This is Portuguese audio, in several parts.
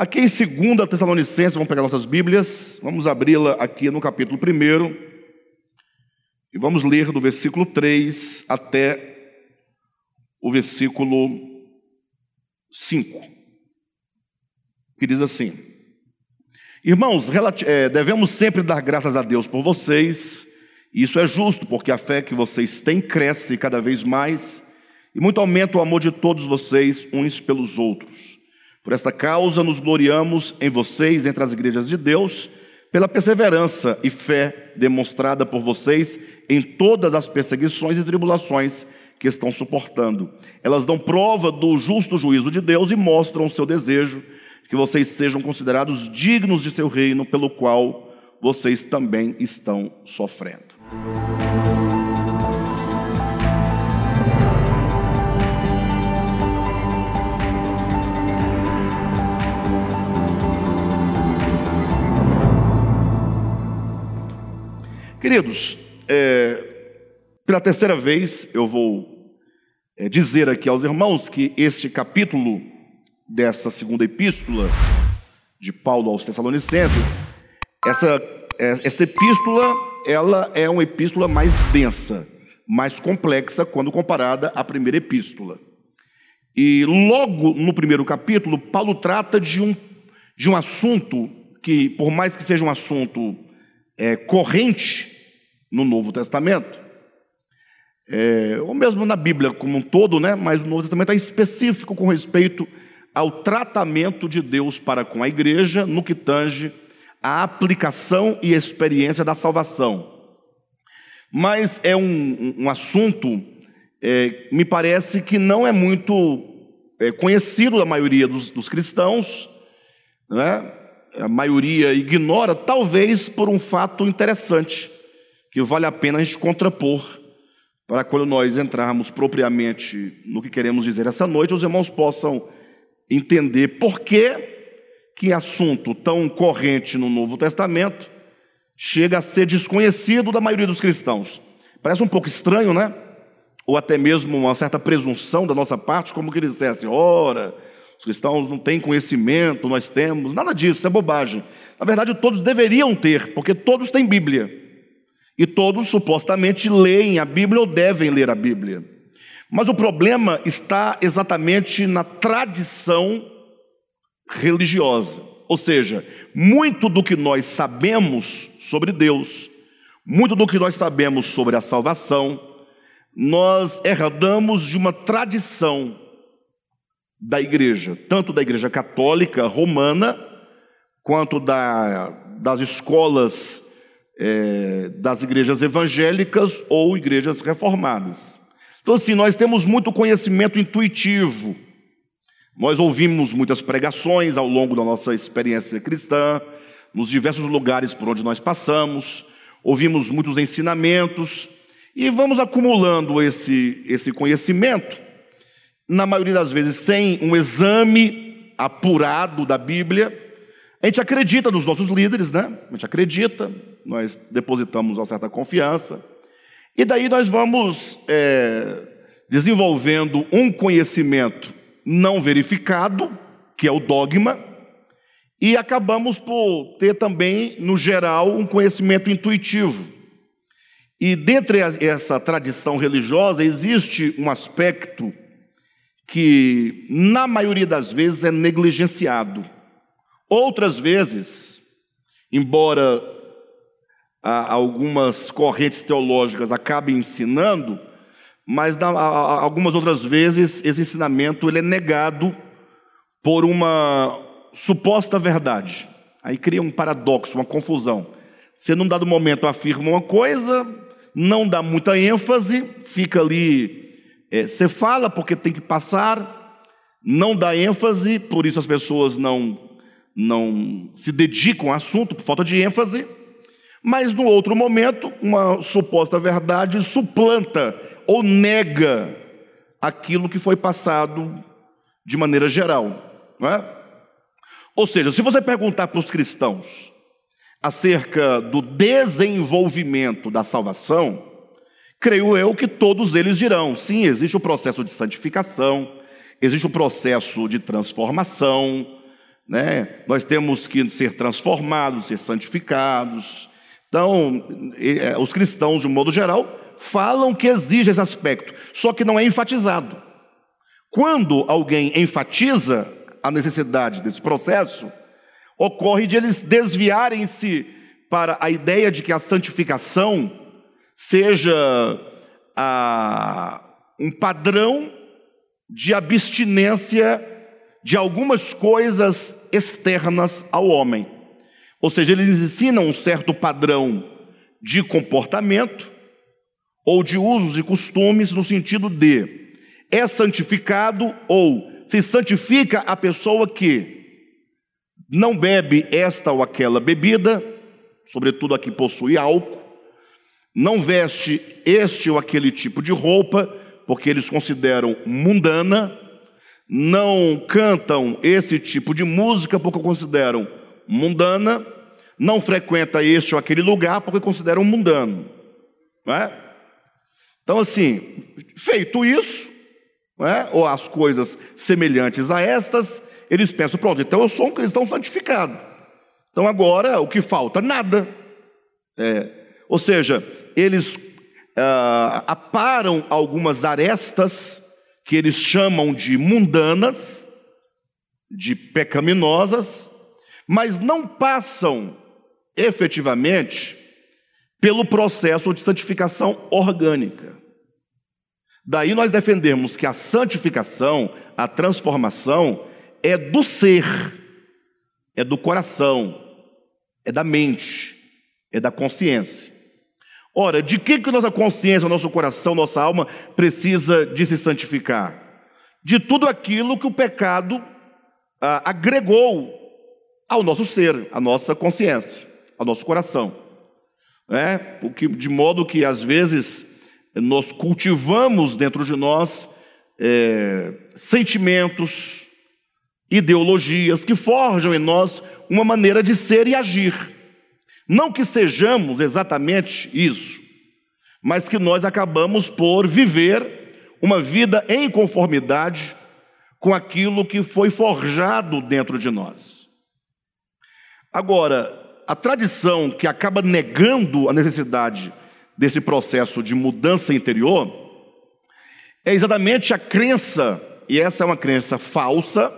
Aqui em 2 Tessalonicenses, vamos pegar nossas Bíblias, vamos abri-la aqui no capítulo 1 e vamos ler do versículo 3 até o versículo 5, que diz assim: Irmãos, é, devemos sempre dar graças a Deus por vocês, isso é justo, porque a fé que vocês têm cresce cada vez mais, e muito aumenta o amor de todos vocês uns pelos outros. Por esta causa nos gloriamos em vocês, entre as igrejas de Deus, pela perseverança e fé demonstrada por vocês em todas as perseguições e tribulações que estão suportando. Elas dão prova do justo juízo de Deus e mostram o seu desejo que vocês sejam considerados dignos de seu reino, pelo qual vocês também estão sofrendo. Queridos, é, pela terceira vez eu vou é, dizer aqui aos irmãos que este capítulo dessa segunda epístola de Paulo aos Tessalonicenses, essa, é, essa epístola, ela é uma epístola mais densa, mais complexa quando comparada à primeira epístola. E logo no primeiro capítulo, Paulo trata de um, de um assunto que, por mais que seja um assunto é, corrente no Novo Testamento, é, ou mesmo na Bíblia como um todo, né? mas o Novo Testamento é específico com respeito ao tratamento de Deus para com a igreja no que tange a aplicação e experiência da salvação. Mas é um, um assunto, é, me parece que não é muito é, conhecido da maioria dos, dos cristãos, né? A maioria ignora, talvez por um fato interessante, que vale a pena a gente contrapor, para quando nós entrarmos propriamente no que queremos dizer essa noite, os irmãos possam entender por que, que assunto tão corrente no Novo Testamento chega a ser desconhecido da maioria dos cristãos. Parece um pouco estranho, né? Ou até mesmo uma certa presunção da nossa parte, como que eles dissessem, ora, os cristãos não têm conhecimento, nós temos, nada disso, isso é bobagem. Na verdade, todos deveriam ter, porque todos têm Bíblia. E todos supostamente leem a Bíblia ou devem ler a Bíblia. Mas o problema está exatamente na tradição religiosa. Ou seja, muito do que nós sabemos sobre Deus, muito do que nós sabemos sobre a salvação, nós herdamos de uma tradição da igreja, tanto da igreja católica romana, quanto da, das escolas é, das igrejas evangélicas ou igrejas reformadas. Então, assim, nós temos muito conhecimento intuitivo, nós ouvimos muitas pregações ao longo da nossa experiência cristã, nos diversos lugares por onde nós passamos, ouvimos muitos ensinamentos e vamos acumulando esse, esse conhecimento na maioria das vezes sem um exame apurado da Bíblia. A gente acredita nos nossos líderes, né? A gente acredita, nós depositamos uma certa confiança. E daí nós vamos é, desenvolvendo um conhecimento não verificado, que é o dogma, e acabamos por ter também, no geral, um conhecimento intuitivo. E dentre essa tradição religiosa existe um aspecto que, na maioria das vezes, é negligenciado. Outras vezes, embora algumas correntes teológicas acabem ensinando, mas algumas outras vezes esse ensinamento ele é negado por uma suposta verdade. Aí cria um paradoxo, uma confusão. Você, num dado momento, afirma uma coisa, não dá muita ênfase, fica ali é, você fala porque tem que passar, não dá ênfase, por isso as pessoas não, não se dedicam ao assunto, por falta de ênfase. Mas no outro momento, uma suposta verdade suplanta ou nega aquilo que foi passado de maneira geral. Não é? Ou seja, se você perguntar para os cristãos acerca do desenvolvimento da salvação, creio eu que todos eles dirão: sim, existe o processo de santificação, existe o processo de transformação, né? Nós temos que ser transformados, ser santificados. Então, é, os cristãos, de um modo geral, falam que exige esse aspecto, só que não é enfatizado. Quando alguém enfatiza a necessidade desse processo, ocorre de eles desviarem-se para a ideia de que a santificação seja um padrão de abstinência de algumas coisas externas ao homem. Ou seja, eles ensinam um certo padrão de comportamento ou de usos e costumes no sentido de é santificado ou se santifica a pessoa que não bebe esta ou aquela bebida, sobretudo a que possui álcool, não veste este ou aquele tipo de roupa, porque eles consideram mundana, não cantam esse tipo de música porque consideram mundana, não frequenta este ou aquele lugar porque consideram mundano. Não é? Então, assim, feito isso, é? ou as coisas semelhantes a estas, eles pensam: pronto, então eu sou um cristão santificado. Então agora o que falta? Nada. É, ou seja, eles ah, aparam algumas arestas que eles chamam de mundanas, de pecaminosas, mas não passam efetivamente pelo processo de santificação orgânica. Daí nós defendemos que a santificação, a transformação, é do ser, é do coração, é da mente, é da consciência. Ora, de que, que nossa consciência, nosso coração, nossa alma precisa de se santificar? De tudo aquilo que o pecado ah, agregou ao nosso ser, à nossa consciência, ao nosso coração. É, porque, de modo que às vezes nós cultivamos dentro de nós é, sentimentos, ideologias que forjam em nós uma maneira de ser e agir. Não que sejamos exatamente isso, mas que nós acabamos por viver uma vida em conformidade com aquilo que foi forjado dentro de nós. Agora, a tradição que acaba negando a necessidade desse processo de mudança interior é exatamente a crença, e essa é uma crença falsa,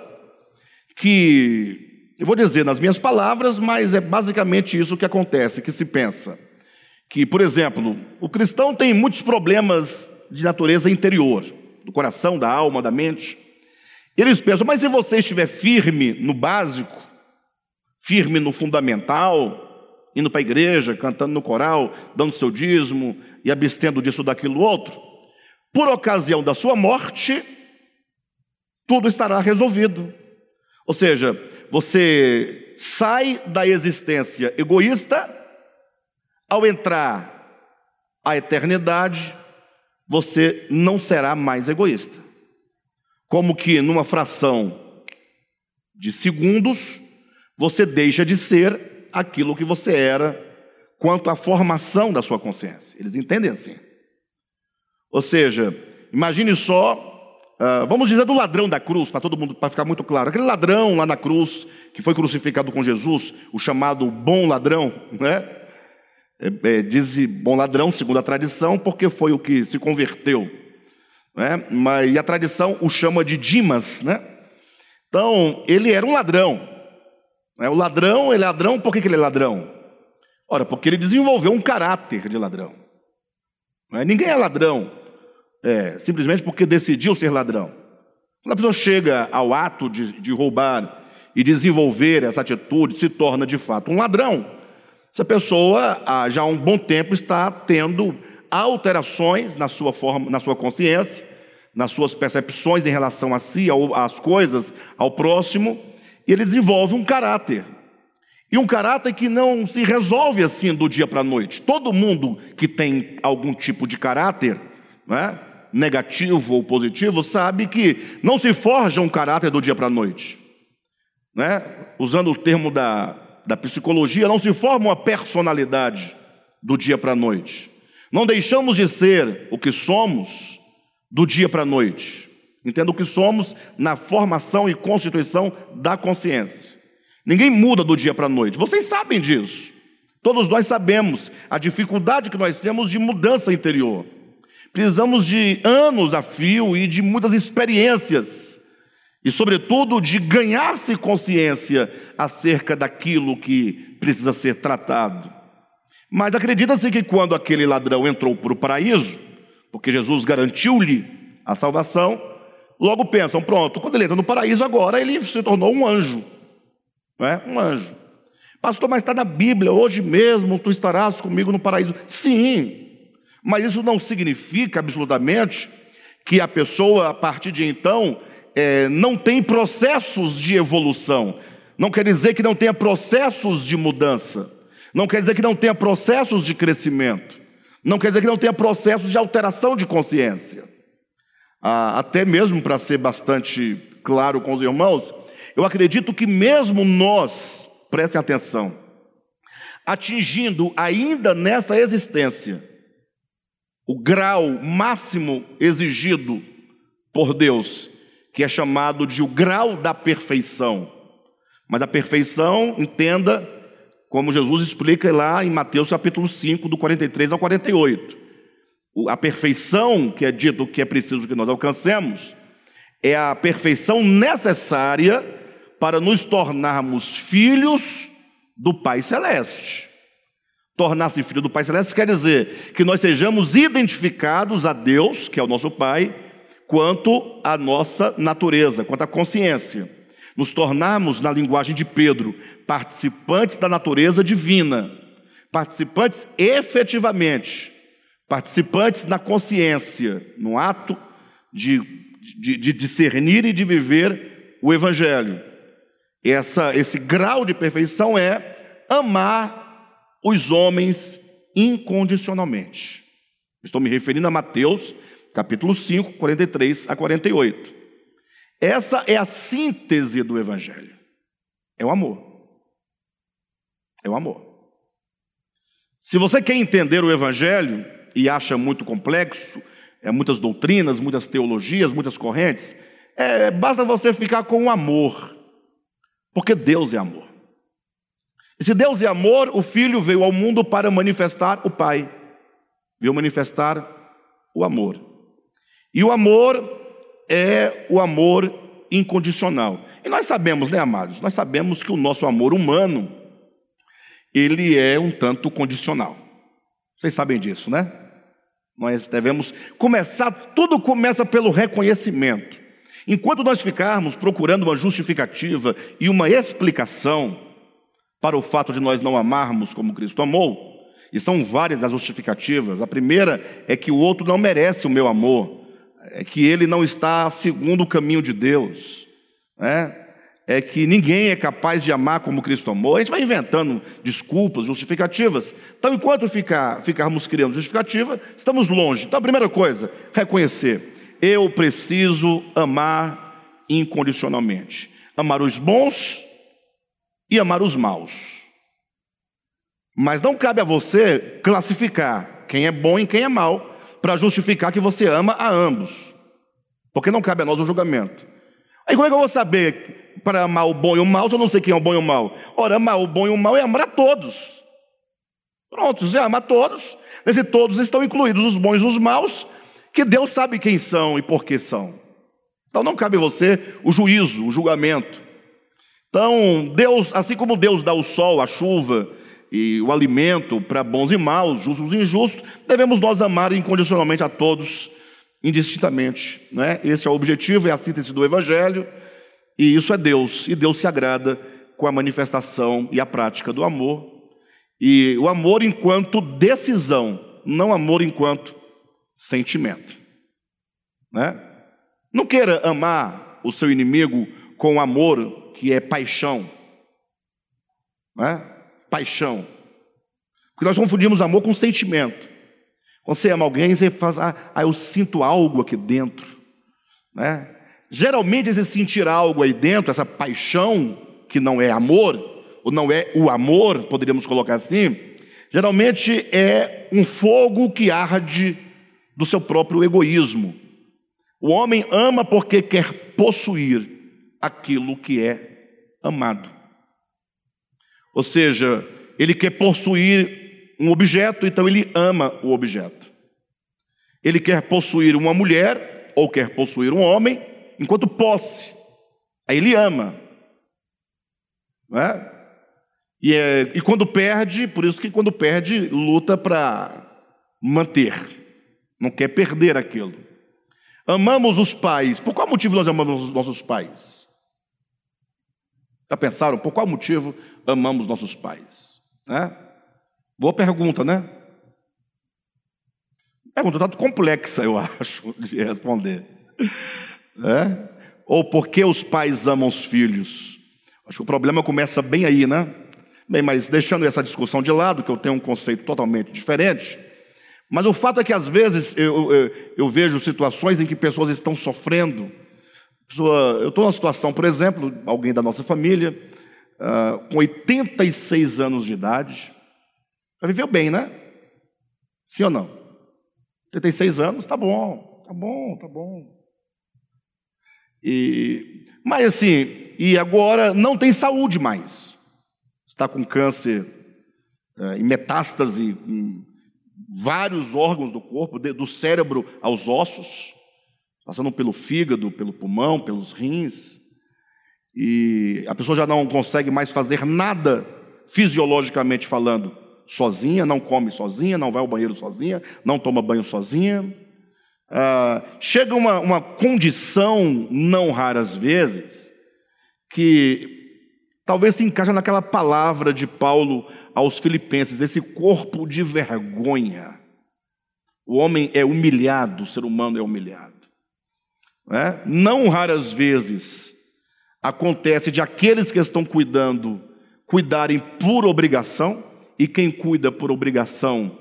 que eu vou dizer nas minhas palavras, mas é basicamente isso que acontece, que se pensa. Que, por exemplo, o cristão tem muitos problemas de natureza interior, do coração, da alma, da mente. Eles pensam, mas se você estiver firme no básico, firme no fundamental, indo para a igreja, cantando no coral, dando seu dízimo e abstendo disso, daquilo, outro, por ocasião da sua morte, tudo estará resolvido. Ou seja, você sai da existência egoísta, ao entrar a eternidade, você não será mais egoísta. Como que numa fração de segundos, você deixa de ser aquilo que você era quanto à formação da sua consciência. Eles entendem assim. Ou seja, imagine só Uh, vamos dizer do ladrão da cruz, para todo mundo, para ficar muito claro. Aquele ladrão lá na cruz, que foi crucificado com Jesus, o chamado bom ladrão, né? É, é, diz bom ladrão, segundo a tradição, porque foi o que se converteu. Né? Mas, e a tradição o chama de Dimas, né? Então, ele era um ladrão. Né? O ladrão, ele é ladrão, por que, que ele é ladrão? Ora, porque ele desenvolveu um caráter de ladrão. É? Ninguém é ladrão é, simplesmente porque decidiu ser ladrão. Quando a pessoa chega ao ato de, de roubar e desenvolver essa atitude, se torna de fato um ladrão. Essa pessoa, já há um bom tempo, está tendo alterações na sua forma, na sua consciência, nas suas percepções em relação a si, às coisas, ao próximo, e ele desenvolve um caráter. E um caráter que não se resolve assim do dia para a noite. Todo mundo que tem algum tipo de caráter, não é? Negativo ou positivo, sabe que não se forja um caráter do dia para a noite. Né? Usando o termo da, da psicologia, não se forma uma personalidade do dia para a noite. Não deixamos de ser o que somos do dia para a noite. Entenda o que somos na formação e constituição da consciência. Ninguém muda do dia para a noite. Vocês sabem disso. Todos nós sabemos a dificuldade que nós temos de mudança interior. Precisamos de anos a fio e de muitas experiências. E, sobretudo, de ganhar-se consciência acerca daquilo que precisa ser tratado. Mas acredita-se que quando aquele ladrão entrou para o paraíso, porque Jesus garantiu-lhe a salvação, logo pensam: pronto, quando ele entra no paraíso, agora ele se tornou um anjo. Não é? Um anjo. Pastor, mas está na Bíblia, hoje mesmo tu estarás comigo no paraíso. Sim, mas isso não significa absolutamente que a pessoa, a partir de então, é, não tem processos de evolução. Não quer dizer que não tenha processos de mudança. Não quer dizer que não tenha processos de crescimento. Não quer dizer que não tenha processos de alteração de consciência. Ah, até mesmo para ser bastante claro com os irmãos, eu acredito que mesmo nós, prestem atenção, atingindo ainda nessa existência o grau máximo exigido por Deus, que é chamado de o grau da perfeição. Mas a perfeição, entenda, como Jesus explica lá em Mateus capítulo 5, do 43 ao 48. A perfeição que é dito que é preciso que nós alcancemos é a perfeição necessária para nos tornarmos filhos do Pai Celeste. Tornar-se filho do Pai Celeste quer dizer que nós sejamos identificados a Deus, que é o nosso Pai, quanto à nossa natureza, quanto à consciência. Nos tornarmos, na linguagem de Pedro, participantes da natureza divina, participantes efetivamente, participantes na consciência, no ato de, de, de discernir e de viver o Evangelho. Essa, esse grau de perfeição é amar os homens incondicionalmente. Estou me referindo a Mateus, capítulo 5, 43 a 48. Essa é a síntese do Evangelho. É o amor. É o amor. Se você quer entender o Evangelho e acha muito complexo, é muitas doutrinas, muitas teologias, muitas correntes, é, basta você ficar com o amor, porque Deus é amor. E se Deus é amor, o Filho veio ao mundo para manifestar o Pai, veio manifestar o amor. E o amor é o amor incondicional. E nós sabemos, né, amados? Nós sabemos que o nosso amor humano, ele é um tanto condicional. Vocês sabem disso, né? Nós devemos começar, tudo começa pelo reconhecimento. Enquanto nós ficarmos procurando uma justificativa e uma explicação, para o fato de nós não amarmos como Cristo amou, e são várias as justificativas. A primeira é que o outro não merece o meu amor, é que ele não está segundo o caminho de Deus, né? é que ninguém é capaz de amar como Cristo amou. A gente vai inventando desculpas, justificativas. Então, enquanto ficar, ficarmos criando justificativa, estamos longe. Então, a primeira coisa, reconhecer: eu preciso amar incondicionalmente. Amar os bons e amar os maus. Mas não cabe a você classificar quem é bom e quem é mal, para justificar que você ama a ambos. Porque não cabe a nós o julgamento. Aí como é que eu vou saber para amar o bom e o mal se eu não sei quem é o bom e o mal? Ora, amar o bom e o mal é amar a todos. Pronto, você ama a todos. Nesse todos estão incluídos os bons e os maus, que Deus sabe quem são e por que são. Então não cabe a você o juízo, o julgamento. Então, Deus, assim como Deus dá o sol, a chuva e o alimento para bons e maus, justos e injustos, devemos nós amar incondicionalmente a todos, indistintamente. Né? Esse é o objetivo, é a síntese do Evangelho, e isso é Deus, e Deus se agrada com a manifestação e a prática do amor, e o amor enquanto decisão, não amor enquanto sentimento. Né? Não queira amar o seu inimigo com amor que é paixão. Né? Paixão. Porque nós confundimos amor com sentimento. Quando você ama alguém, você faz, ah, ah eu sinto algo aqui dentro. Né? Geralmente, esse sentir algo aí dentro, essa paixão, que não é amor, ou não é o amor, poderíamos colocar assim, geralmente é um fogo que arde do seu próprio egoísmo. O homem ama porque quer possuir aquilo que é amado. Ou seja, ele quer possuir um objeto, então ele ama o objeto. Ele quer possuir uma mulher ou quer possuir um homem, enquanto posse. Aí ele ama. Não é? E, é, e quando perde, por isso que quando perde, luta para manter. Não quer perder aquilo. Amamos os pais. Por qual motivo nós amamos os nossos pais? Já pensaram por qual motivo amamos nossos pais? Né? Boa pergunta, né? Pergunta tanto complexa, eu acho, de responder. É? Ou por que os pais amam os filhos? Acho que o problema começa bem aí, né? Bem, mas deixando essa discussão de lado, que eu tenho um conceito totalmente diferente, mas o fato é que às vezes eu, eu, eu vejo situações em que pessoas estão sofrendo. Pessoa, eu estou numa situação, por exemplo, alguém da nossa família, uh, com 86 anos de idade, já viveu bem, né? Sim ou não? 86 anos, tá bom, tá bom, tá bom. E, mas assim, e agora não tem saúde mais. Está com câncer é, em metástase em vários órgãos do corpo, do cérebro aos ossos, passando pelo fígado, pelo pulmão, pelos rins. E a pessoa já não consegue mais fazer nada fisiologicamente falando sozinha, não come sozinha, não vai ao banheiro sozinha, não toma banho sozinha. Ah, chega uma, uma condição, não raras vezes, que talvez se encaixa naquela palavra de Paulo aos Filipenses, esse corpo de vergonha. O homem é humilhado, o ser humano é humilhado. Não, é? não raras vezes acontece de aqueles que estão cuidando cuidarem por obrigação, e quem cuida por obrigação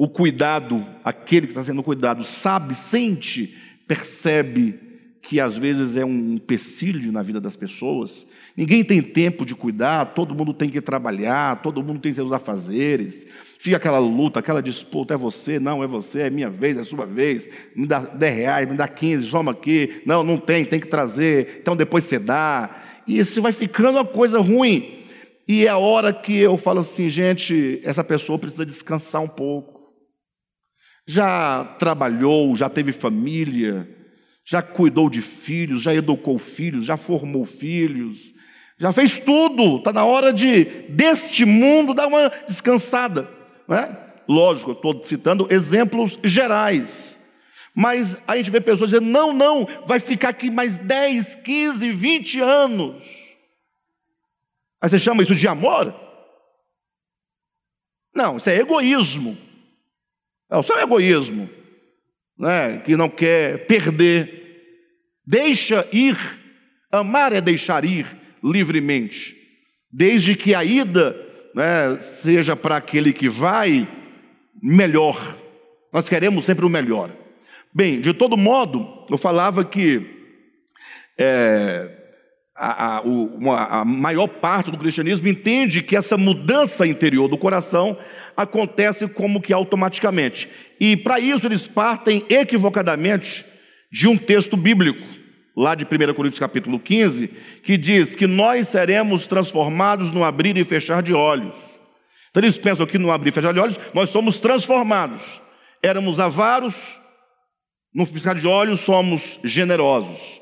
o cuidado, aquele que está sendo cuidado, sabe, sente, percebe que às vezes é um empecilho na vida das pessoas. Ninguém tem tempo de cuidar, todo mundo tem que trabalhar, todo mundo tem seus afazeres. Fica aquela luta, aquela disputa: é você, não, é você, é minha vez, é sua vez. Me dá 10 reais, me dá 15, soma aqui. Não, não tem, tem que trazer. Então depois você dá. E isso vai ficando uma coisa ruim. E é a hora que eu falo assim, gente, essa pessoa precisa descansar um pouco já trabalhou, já teve família, já cuidou de filhos, já educou filhos, já formou filhos, já fez tudo. Está na hora de, deste mundo, dar uma descansada. Não é? Lógico, estou citando exemplos gerais. Mas a gente vê pessoas dizendo: não, não, vai ficar aqui mais 10, 15, 20 anos. Aí você chama isso de amor? Não, isso é egoísmo. É o seu egoísmo, né, que não quer perder. Deixa ir. Amar é deixar ir livremente, desde que a ida né, seja para aquele que vai melhor. Nós queremos sempre o melhor. Bem, de todo modo, eu falava que é, a, a, uma, a maior parte do cristianismo entende que essa mudança interior do coração acontece como que automaticamente. E para isso eles partem equivocadamente de um texto bíblico, lá de 1 Coríntios capítulo 15, que diz que nós seremos transformados no abrir e fechar de olhos. Então eles pensam que no abrir e fechar de olhos nós somos transformados. Éramos avaros, no piscar de olhos somos generosos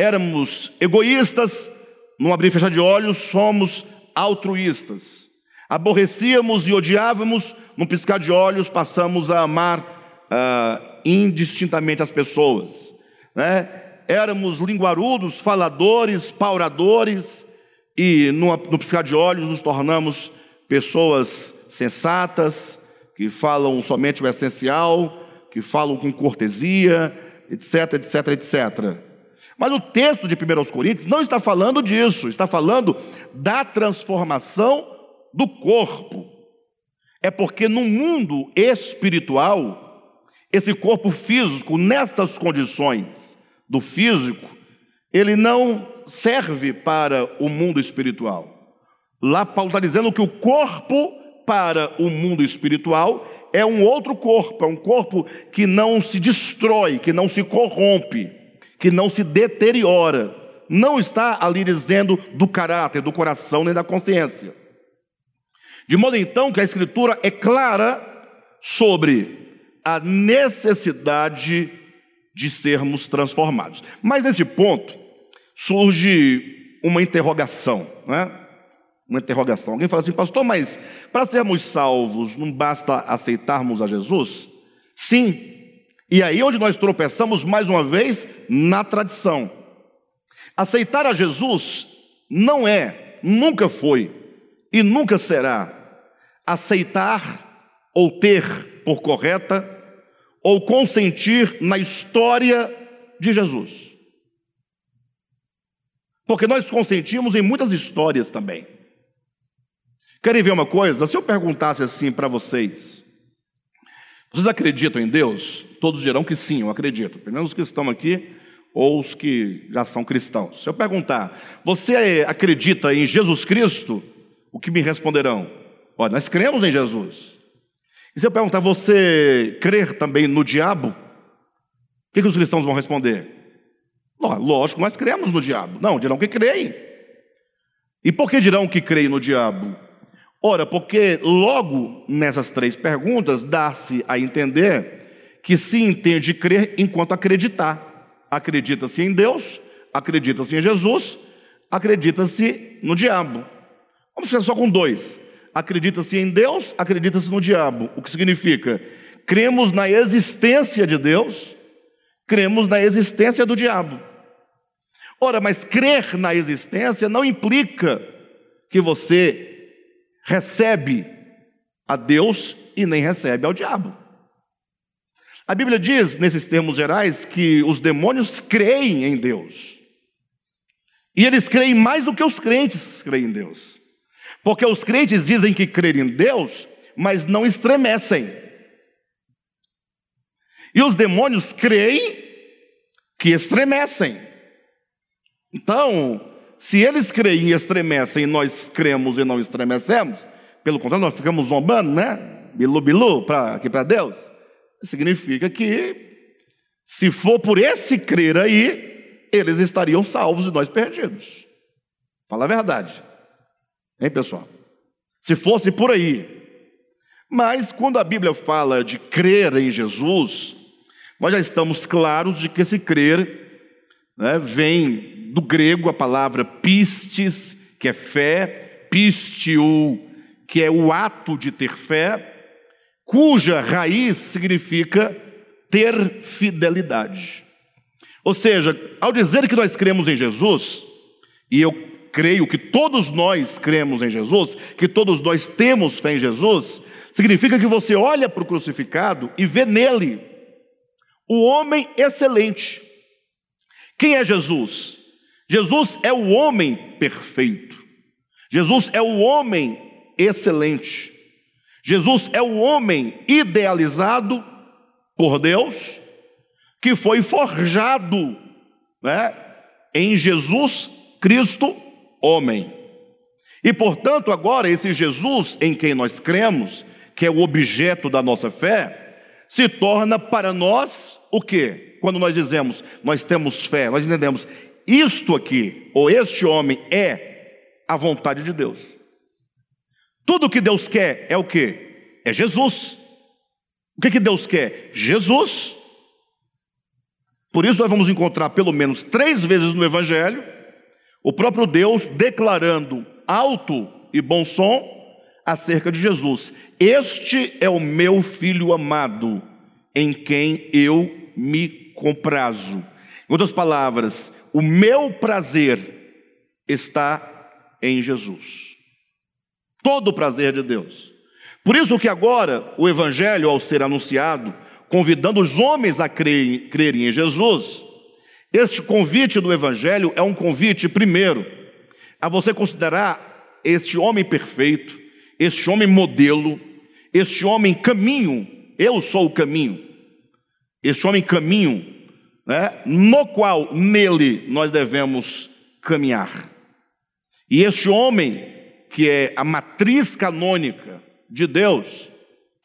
éramos egoístas, num abrir e fechar de olhos, somos altruístas. Aborrecíamos e odiávamos, num piscar de olhos, passamos a amar uh, indistintamente as pessoas. Né? Éramos linguarudos, faladores, pauradores, e no, no piscar de olhos nos tornamos pessoas sensatas, que falam somente o essencial, que falam com cortesia, etc, etc, etc. Mas o texto de 1 Coríntios não está falando disso, está falando da transformação do corpo. É porque no mundo espiritual, esse corpo físico, nestas condições do físico, ele não serve para o mundo espiritual. Lá Paulo está dizendo que o corpo para o mundo espiritual é um outro corpo, é um corpo que não se destrói, que não se corrompe que não se deteriora. Não está ali dizendo do caráter, do coração nem da consciência. De modo então que a Escritura é clara sobre a necessidade de sermos transformados. Mas nesse ponto surge uma interrogação, né? Uma interrogação. Alguém fala assim, pastor, mas para sermos salvos não basta aceitarmos a Jesus? Sim. E aí onde nós tropeçamos mais uma vez na tradição. Aceitar a Jesus não é, nunca foi e nunca será aceitar ou ter por correta ou consentir na história de Jesus. Porque nós consentimos em muitas histórias também. Querem ver uma coisa? Se eu perguntasse assim para vocês, vocês acreditam em Deus? Todos dirão que sim, eu acredito. Pelo menos os que estão aqui ou os que já são cristãos. Se eu perguntar, você acredita em Jesus Cristo? O que me responderão? Olha, nós cremos em Jesus. E se eu perguntar, você crer também no diabo? O que, que os cristãos vão responder? Lógico, nós cremos no diabo. Não, dirão que creem. E por que dirão que creem no diabo? Ora, porque logo nessas três perguntas dá-se a entender que se entende crer enquanto acreditar. Acredita-se em Deus, acredita-se em Jesus, acredita-se no diabo. Vamos ficar só com dois. Acredita-se em Deus, acredita-se no diabo. O que significa? Cremos na existência de Deus, cremos na existência do diabo. Ora, mas crer na existência não implica que você recebe a Deus e nem recebe ao diabo. A Bíblia diz, nesses termos gerais, que os demônios creem em Deus. E eles creem mais do que os crentes creem em Deus. Porque os crentes dizem que creem em Deus, mas não estremecem. E os demônios creem que estremecem. Então, se eles creem e estremecem e nós cremos e não estremecemos, pelo contrário, nós ficamos zombando, né? Bilu, bilu, pra, aqui para Deus. Significa que, se for por esse crer aí, eles estariam salvos e nós perdidos. Fala a verdade. Hein, pessoal? Se fosse por aí. Mas quando a Bíblia fala de crer em Jesus, nós já estamos claros de que esse crer né, vem do grego a palavra pistes, que é fé, pistio, que é o ato de ter fé, cuja raiz significa ter fidelidade. Ou seja, ao dizer que nós cremos em Jesus, e eu creio que todos nós cremos em Jesus, que todos nós temos fé em Jesus, significa que você olha para o crucificado e vê nele o homem excelente. Quem é Jesus? Jesus é o homem perfeito. Jesus é o homem excelente. Jesus é o homem idealizado por Deus, que foi forjado né, em Jesus Cristo homem. E portanto, agora, esse Jesus em quem nós cremos, que é o objeto da nossa fé, se torna para nós o que? Quando nós dizemos nós temos fé, nós entendemos isto aqui, ou este homem é a vontade de Deus. Tudo que Deus quer é o que? É Jesus. O que, que Deus quer? Jesus. Por isso nós vamos encontrar pelo menos três vezes no Evangelho o próprio Deus declarando alto e bom som acerca de Jesus: Este é o meu filho amado, em quem eu me comprazo. Em outras palavras, o meu prazer está em Jesus. Todo o prazer de Deus. Por isso que agora o Evangelho, ao ser anunciado, convidando os homens a crerem, crerem em Jesus, este convite do Evangelho é um convite, primeiro, a você considerar este homem perfeito, este homem modelo, este homem caminho, eu sou o caminho, este homem caminho, né, no qual nele nós devemos caminhar. E este homem, que é a matriz canônica de Deus,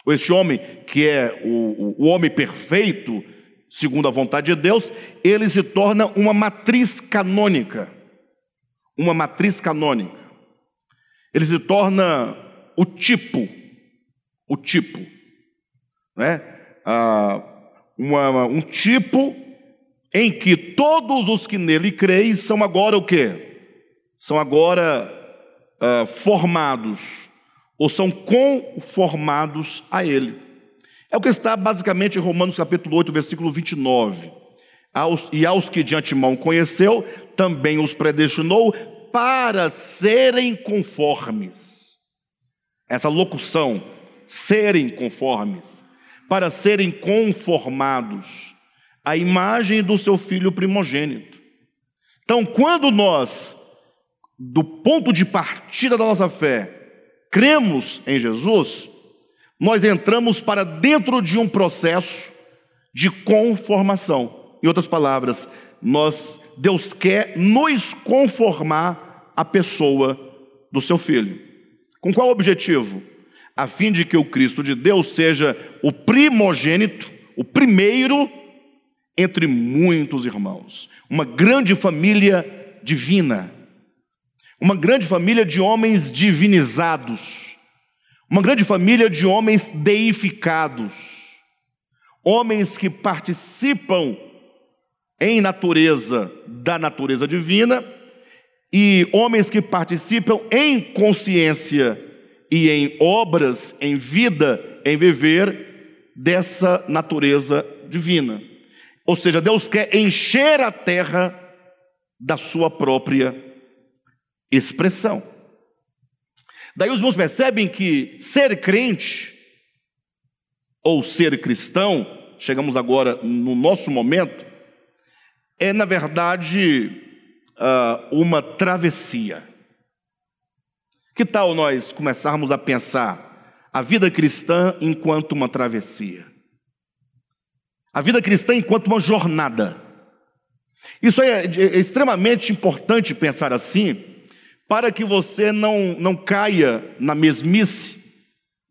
ou este homem que é o, o, homem perfeito, segundo a vontade de Deus, ele se torna uma matriz canônica. Uma matriz canônica. Ele se torna o tipo, o tipo, né? Ah, uma, um tipo em que todos os que nele creem são agora o quê? São agora ah, formados, ou são conformados a ele. É o que está basicamente em Romanos capítulo 8, versículo 29. Aos, e aos que de antemão conheceu, também os predestinou para serem conformes. Essa locução, serem conformes, para serem conformados à imagem do seu filho primogênito. Então, quando nós, do ponto de partida da nossa fé, cremos em Jesus, nós entramos para dentro de um processo de conformação. Em outras palavras, nós Deus quer nos conformar à pessoa do seu filho. Com qual objetivo? A fim de que o Cristo de Deus seja o primogênito, o primeiro entre muitos irmãos. Uma grande família divina. Uma grande família de homens divinizados. Uma grande família de homens deificados. Homens que participam em natureza da natureza divina e homens que participam em consciência e em obras, em vida, em viver dessa natureza divina. Ou seja, Deus quer encher a terra da sua própria expressão. Daí os irmãos percebem que ser crente ou ser cristão, chegamos agora no nosso momento, é, na verdade, ah, uma travessia. Que tal nós começarmos a pensar a vida cristã enquanto uma travessia? A vida cristã enquanto uma jornada. Isso é, é extremamente importante pensar assim, para que você não, não caia na mesmice,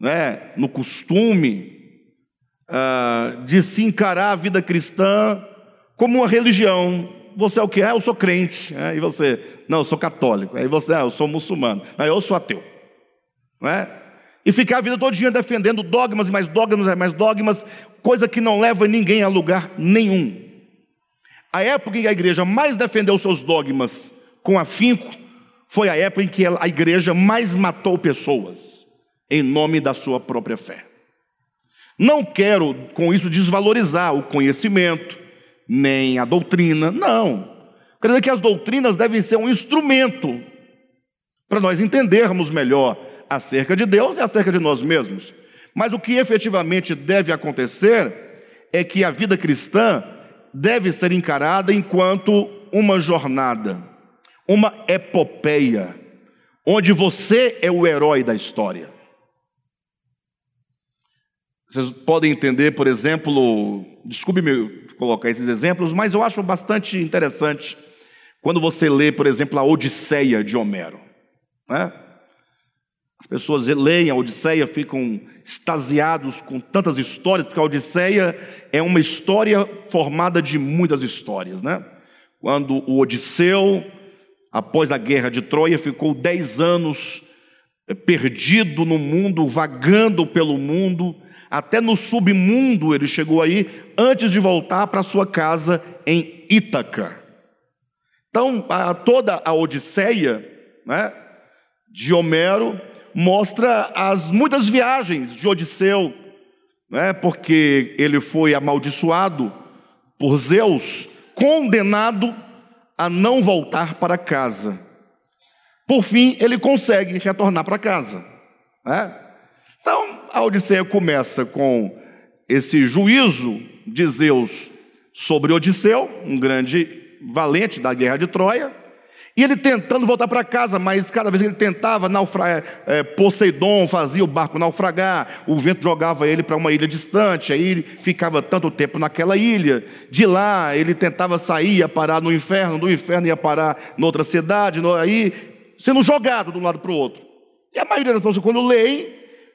né, no costume, uh, de se encarar a vida cristã como uma religião. Você é o que? Ah, eu sou crente. É, e você? Não, eu sou católico. Aí você, ah, eu sou muçulmano. Não, eu sou ateu. Não é? E ficar a vida todo dia defendendo dogmas e mais dogmas e mais dogmas, coisa que não leva ninguém a lugar nenhum. A época em que a igreja mais defendeu seus dogmas com afinco foi a época em que a igreja mais matou pessoas em nome da sua própria fé. Não quero com isso desvalorizar o conhecimento, nem a doutrina, não. Quer dizer que as doutrinas devem ser um instrumento para nós entendermos melhor acerca de Deus e acerca de nós mesmos. Mas o que efetivamente deve acontecer é que a vida cristã deve ser encarada enquanto uma jornada, uma epopeia, onde você é o herói da história. Vocês podem entender, por exemplo, desculpe-me colocar esses exemplos, mas eu acho bastante interessante quando você lê, por exemplo, a Odisseia de Homero. Né? As pessoas leem a Odisseia, ficam extasiados com tantas histórias, porque a Odisseia é uma história formada de muitas histórias. Né? Quando o Odisseu, após a guerra de Troia, ficou dez anos eh, perdido no mundo, vagando pelo mundo, até no submundo ele chegou aí, antes de voltar para sua casa em Ítaca. Então, a, toda a Odisseia né, de Homero mostra as muitas viagens de Odisseu, né, porque ele foi amaldiçoado por Zeus, condenado a não voltar para casa. Por fim, ele consegue retornar para casa. Né? Então, a Odisseia começa com esse juízo de Zeus sobre Odisseu, um grande valente da guerra de Troia, e ele tentando voltar para casa, mas cada vez que ele tentava, naufra... É, Poseidon fazia o barco naufragar, o vento jogava ele para uma ilha distante, aí ele ficava tanto tempo naquela ilha. De lá ele tentava sair, ia parar no inferno, do inferno ia parar noutra cidade, aí sendo jogado de um lado para o outro. E a maioria das pessoas, quando leem,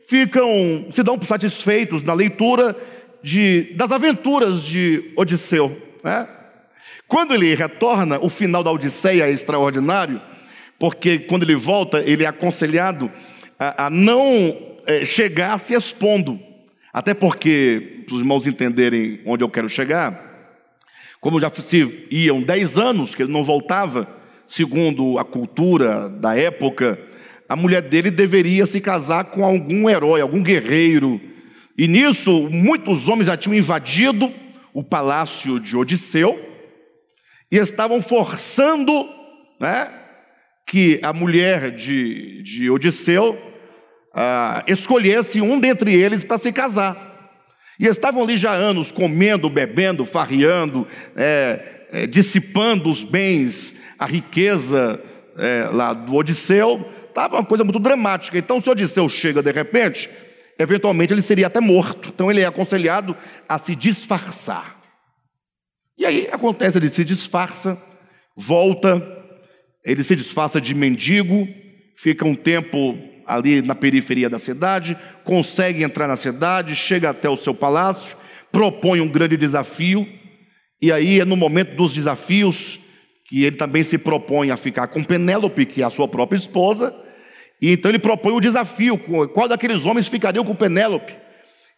ficam, se dão satisfeitos na leitura de, das aventuras de Odisseu. Né? Quando ele retorna, o final da Odisseia é extraordinário, porque quando ele volta, ele é aconselhado a, a não é, chegar se expondo. Até porque, para os irmãos entenderem onde eu quero chegar, como já se iam dez anos que ele não voltava, segundo a cultura da época, a mulher dele deveria se casar com algum herói, algum guerreiro. E nisso, muitos homens já tinham invadido o palácio de Odisseu e estavam forçando né, que a mulher de, de Odisseu ah, escolhesse um dentre eles para se casar. E estavam ali já anos comendo, bebendo, farreando, é, é, dissipando os bens, a riqueza é, lá do Odisseu. Estava uma coisa muito dramática. Então, se Odisseu chega de repente, eventualmente ele seria até morto. Então, ele é aconselhado a se disfarçar. E aí acontece, ele se disfarça, volta, ele se disfarça de mendigo, fica um tempo ali na periferia da cidade, consegue entrar na cidade, chega até o seu palácio, propõe um grande desafio, e aí é no momento dos desafios que ele também se propõe a ficar com Penélope, que é a sua própria esposa, e então ele propõe o desafio: qual daqueles homens ficariam com Penélope?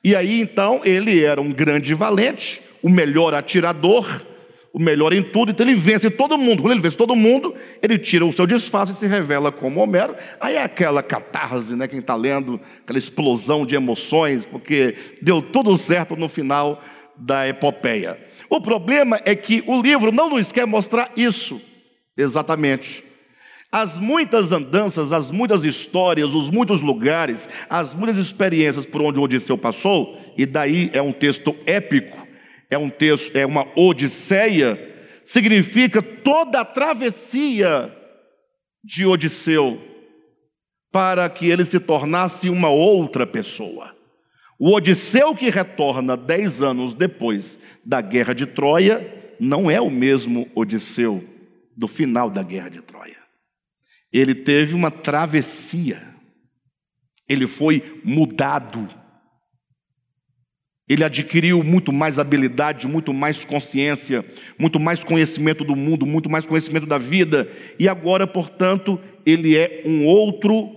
E aí então ele era um grande valente, o melhor atirador, o melhor em tudo, então ele vence todo mundo. Quando ele vence todo mundo, ele tira o seu disfarce e se revela como Homero. Aí é aquela catarse, né? Quem está lendo, aquela explosão de emoções, porque deu tudo certo no final da epopeia. O problema é que o livro não nos quer mostrar isso exatamente. As muitas andanças, as muitas histórias, os muitos lugares, as muitas experiências por onde o Odisseu passou, e daí é um texto épico, é um texto, é uma odisseia, significa toda a travessia de Odisseu para que ele se tornasse uma outra pessoa. O Odisseu que retorna dez anos depois da guerra de Troia não é o mesmo Odisseu do final da guerra de Troia. Ele teve uma travessia, ele foi mudado ele adquiriu muito mais habilidade, muito mais consciência, muito mais conhecimento do mundo, muito mais conhecimento da vida, e agora, portanto, ele é um outro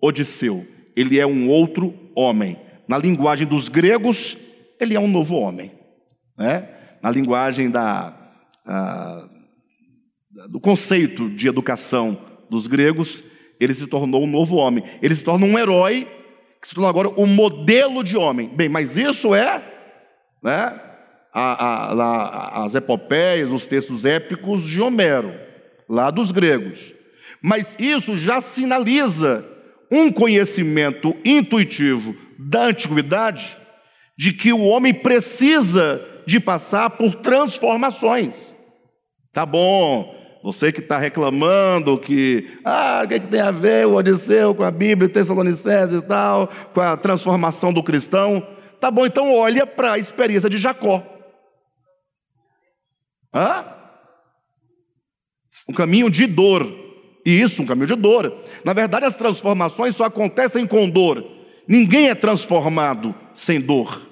Odisseu, ele é um outro homem. Na linguagem dos gregos, ele é um novo homem. Né? Na linguagem da, a, do conceito de educação dos gregos, ele se tornou um novo homem. Ele se torna um herói que se tornou agora o modelo de homem. Bem, mas isso é né, a, a, a, as epopeias, os textos épicos de Homero, lá dos gregos. Mas isso já sinaliza um conhecimento intuitivo da antiguidade de que o homem precisa de passar por transformações. Tá bom, você que está reclamando que, ah, o que, é que, tem a ver o Odisseu com a Bíblia, Tessalonicenses e tal, com a transformação do cristão. Tá bom, então olha para a experiência de Jacó. Hã? Um caminho de dor. Isso, um caminho de dor. Na verdade, as transformações só acontecem com dor. Ninguém é transformado sem dor.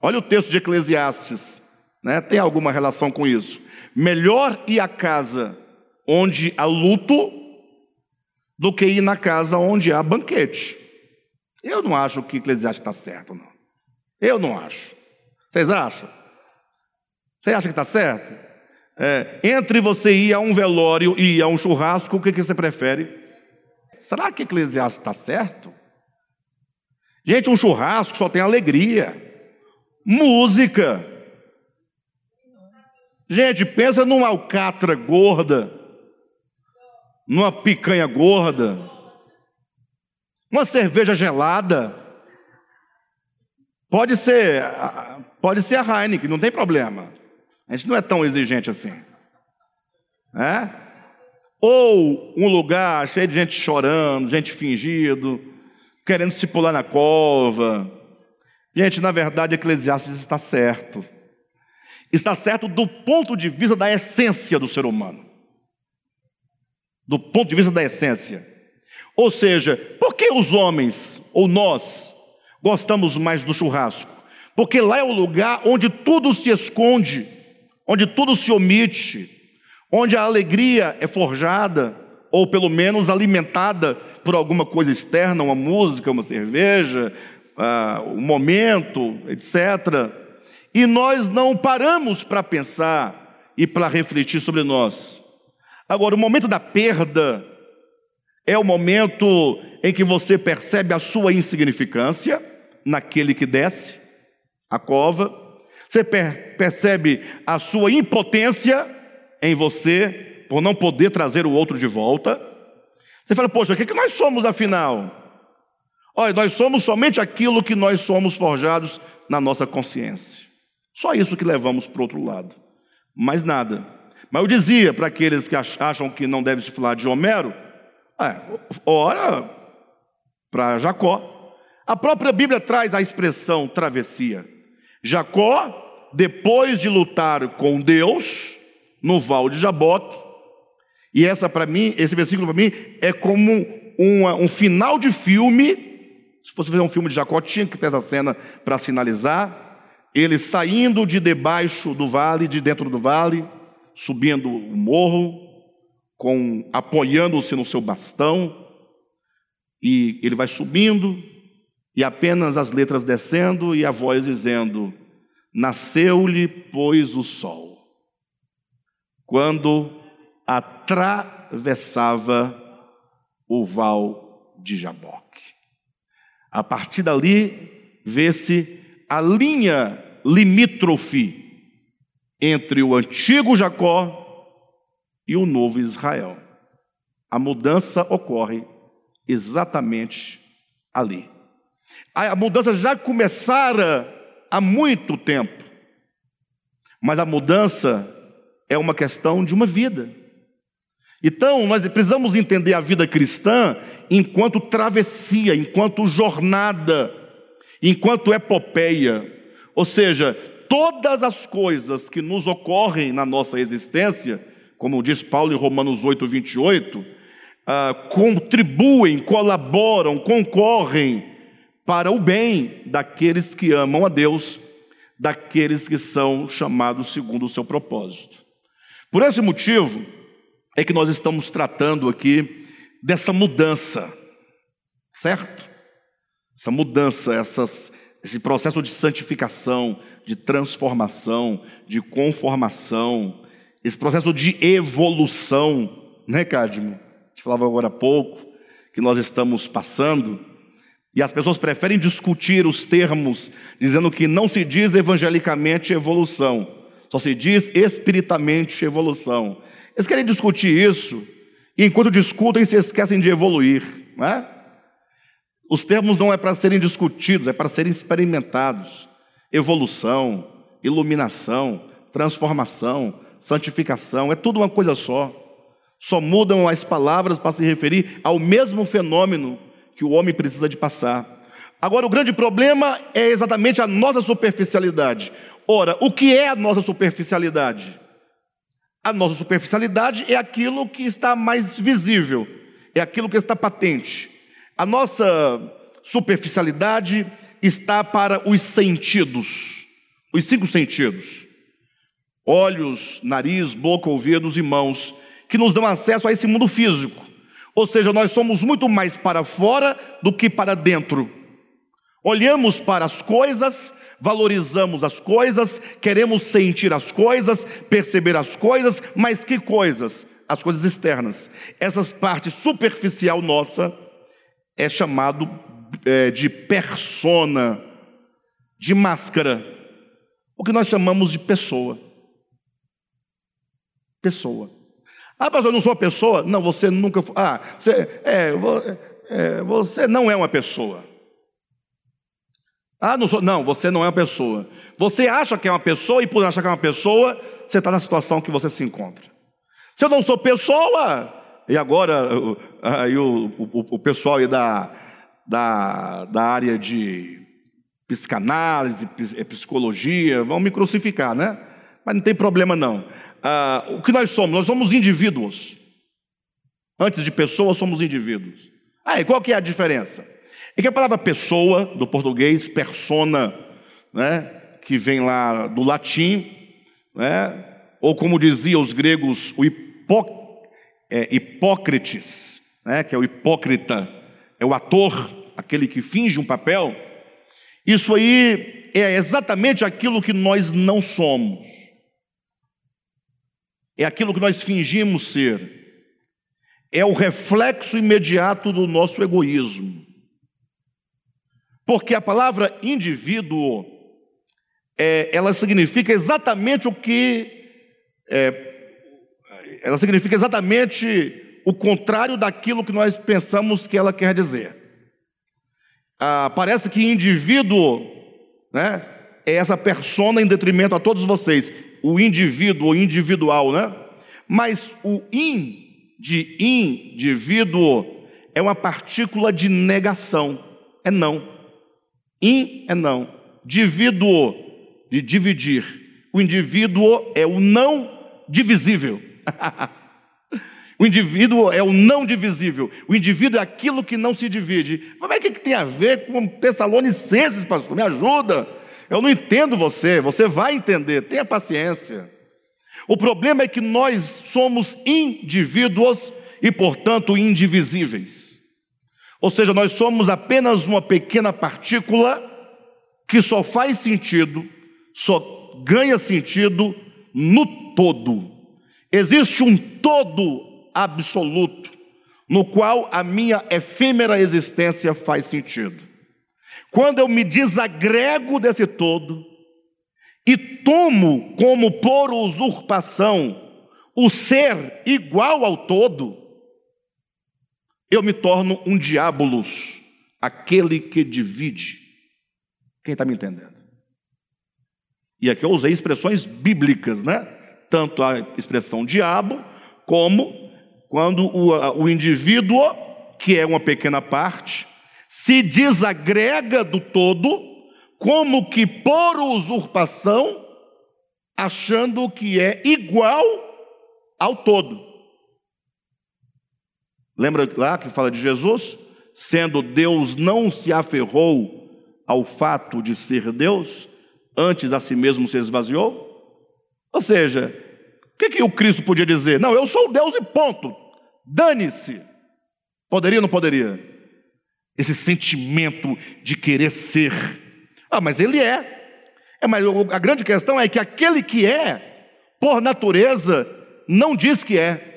Olha o texto de Eclesiastes, né? tem alguma relação com isso. Melhor ir à casa onde há luto do que ir na casa onde há banquete. Eu não acho que Eclesiastes está certo, não. Eu não acho. Vocês acham? Você acha que está certo? É, entre você ir a um velório e ir a um churrasco, o que, que você prefere? Será que Eclesiastes está certo? Gente, um churrasco só tem alegria, música, Gente, pensa numa alcatra gorda, numa picanha gorda, uma cerveja gelada. Pode ser, pode ser a Heineken, não tem problema. A gente não é tão exigente assim. É? Ou um lugar cheio de gente chorando, gente fingido, querendo se pular na cova. Gente, na verdade, Eclesiastes está certo está certo do ponto de vista da essência do ser humano. Do ponto de vista da essência. Ou seja, por que os homens, ou nós, gostamos mais do churrasco? Porque lá é o lugar onde tudo se esconde, onde tudo se omite, onde a alegria é forjada, ou pelo menos alimentada por alguma coisa externa, uma música, uma cerveja, uh, um momento, etc. E nós não paramos para pensar e para refletir sobre nós. Agora, o momento da perda é o momento em que você percebe a sua insignificância naquele que desce a cova, você per percebe a sua impotência em você por não poder trazer o outro de volta. Você fala, poxa, o que, é que nós somos afinal? Olha, nós somos somente aquilo que nós somos forjados na nossa consciência. Só isso que levamos para o outro lado. Mais nada. Mas eu dizia para aqueles que acham que não deve se falar de Homero, é, ora para Jacó. A própria Bíblia traz a expressão travessia. Jacó, depois de lutar com Deus no Val de Jaboque, e essa para mim, esse versículo para mim é como uma, um final de filme. Se fosse fazer um filme de Jacó, tinha que ter essa cena para sinalizar. Ele saindo de debaixo do vale, de dentro do vale, subindo o morro, com apoiando-se no seu bastão, e ele vai subindo, e apenas as letras descendo e a voz dizendo: Nasceu-lhe, pois, o sol, quando atravessava o val de Jaboque. A partir dali, vê-se a linha limítrofe entre o antigo Jacó e o novo Israel. A mudança ocorre exatamente ali. A mudança já começara há muito tempo, mas a mudança é uma questão de uma vida. Então, nós precisamos entender a vida cristã enquanto travessia, enquanto jornada, enquanto epopeia. Ou seja, todas as coisas que nos ocorrem na nossa existência, como diz Paulo em Romanos 8, 28, ah, contribuem, colaboram, concorrem para o bem daqueles que amam a Deus, daqueles que são chamados segundo o seu propósito. Por esse motivo é que nós estamos tratando aqui dessa mudança, certo? Essa mudança, essas, esse processo de santificação, de transformação, de conformação, esse processo de evolução, né, Cadmo? A gente falava agora há pouco que nós estamos passando, e as pessoas preferem discutir os termos, dizendo que não se diz evangelicamente evolução, só se diz espiritamente evolução. Eles querem discutir isso, e enquanto discutem, se esquecem de evoluir. Né? Os termos não é para serem discutidos, é para serem experimentados evolução, iluminação, transformação, santificação, é tudo uma coisa só. Só mudam as palavras para se referir ao mesmo fenômeno que o homem precisa de passar. Agora, o grande problema é exatamente a nossa superficialidade. Ora, o que é a nossa superficialidade? A nossa superficialidade é aquilo que está mais visível, é aquilo que está patente. A nossa superficialidade está para os sentidos, os cinco sentidos: olhos, nariz, boca, ouvidos e mãos, que nos dão acesso a esse mundo físico. Ou seja, nós somos muito mais para fora do que para dentro. Olhamos para as coisas, valorizamos as coisas, queremos sentir as coisas, perceber as coisas, mas que coisas? As coisas externas. Essa parte superficial nossa é chamado é, de persona, de máscara, o que nós chamamos de pessoa. Pessoa. Ah, pastor, eu não sou uma pessoa? Não, você nunca foi. Ah, você, é, é, você não é uma pessoa. Ah, não, sou, não, você não é uma pessoa. Você acha que é uma pessoa e por achar que é uma pessoa, você está na situação que você se encontra. Se eu não sou pessoa, e agora aí o, o, o pessoal aí da, da, da área de psicanálise, é, psicologia, vão me crucificar, né? Mas não tem problema não. Ah, o que nós somos? Nós somos indivíduos. Antes de pessoas, somos indivíduos. Ah, e qual que é a diferença? É que a palavra pessoa, do português, persona, né, que vem lá do latim, né, ou como diziam os gregos, o hipó, é, Hipócrates, né, que é o hipócrita, é o ator, aquele que finge um papel, isso aí é exatamente aquilo que nós não somos. É aquilo que nós fingimos ser. É o reflexo imediato do nosso egoísmo. Porque a palavra indivíduo, é, ela significa exatamente o que. É, ela significa exatamente o contrário daquilo que nós pensamos que ela quer dizer. Ah, parece que indivíduo né, é essa persona em detrimento a todos vocês, o indivíduo, o individual, né? Mas o in de indivíduo é uma partícula de negação, é não. In é não. Divíduo, de dividir. O indivíduo é o não divisível. o indivíduo é o não divisível. O indivíduo é aquilo que não se divide. Mas o que, que tem a ver com Tessalonicenses, pastor? Me ajuda. Eu não entendo você. Você vai entender. Tenha paciência. O problema é que nós somos indivíduos e, portanto, indivisíveis. Ou seja, nós somos apenas uma pequena partícula que só faz sentido, só ganha sentido no todo. Existe um todo absoluto, no qual a minha efêmera existência faz sentido. Quando eu me desagrego desse todo e tomo como por usurpação o ser igual ao todo, eu me torno um diabolos, aquele que divide. Quem está me entendendo? E aqui eu usei expressões bíblicas, né? Tanto a expressão diabo, como quando o, o indivíduo, que é uma pequena parte, se desagrega do todo, como que por usurpação, achando que é igual ao todo. Lembra lá que fala de Jesus? Sendo Deus, não se aferrou ao fato de ser Deus, antes a si mesmo se esvaziou? Ou seja, o que, que o Cristo podia dizer? Não, eu sou Deus e ponto. Dane-se. Poderia ou não poderia? Esse sentimento de querer ser. Ah, mas ele é. é. Mas a grande questão é que aquele que é, por natureza, não diz que é.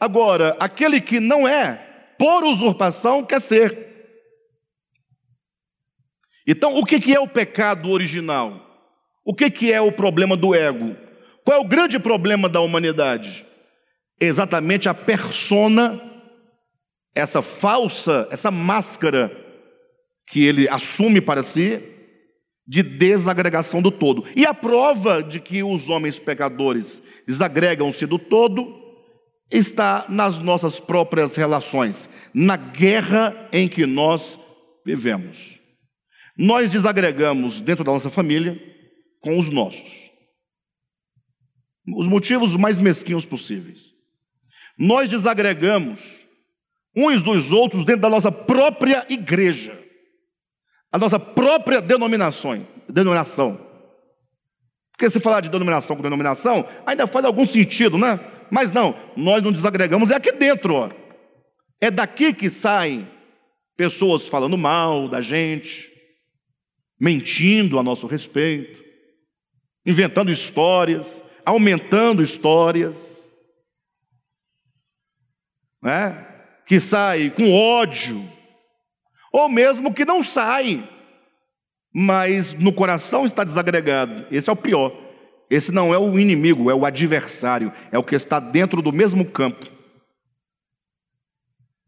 Agora, aquele que não é, por usurpação, quer ser. Então, o que é o pecado original? O que é o problema do ego? Qual é o grande problema da humanidade? Exatamente a persona, essa falsa, essa máscara que ele assume para si, de desagregação do todo. E a prova de que os homens pecadores desagregam-se do todo está nas nossas próprias relações, na guerra em que nós vivemos. Nós desagregamos dentro da nossa família com os nossos. Os motivos mais mesquinhos possíveis. Nós desagregamos uns dos outros dentro da nossa própria igreja, a nossa própria denominação. denominação. Porque se falar de denominação com denominação, ainda faz algum sentido, né? Mas não, nós não desagregamos, é aqui dentro, ó. É daqui que saem pessoas falando mal da gente, mentindo a nosso respeito, inventando histórias, aumentando histórias, né? que sai com ódio, ou mesmo que não sai, mas no coração está desagregado. Esse é o pior. Esse não é o inimigo, é o adversário, é o que está dentro do mesmo campo,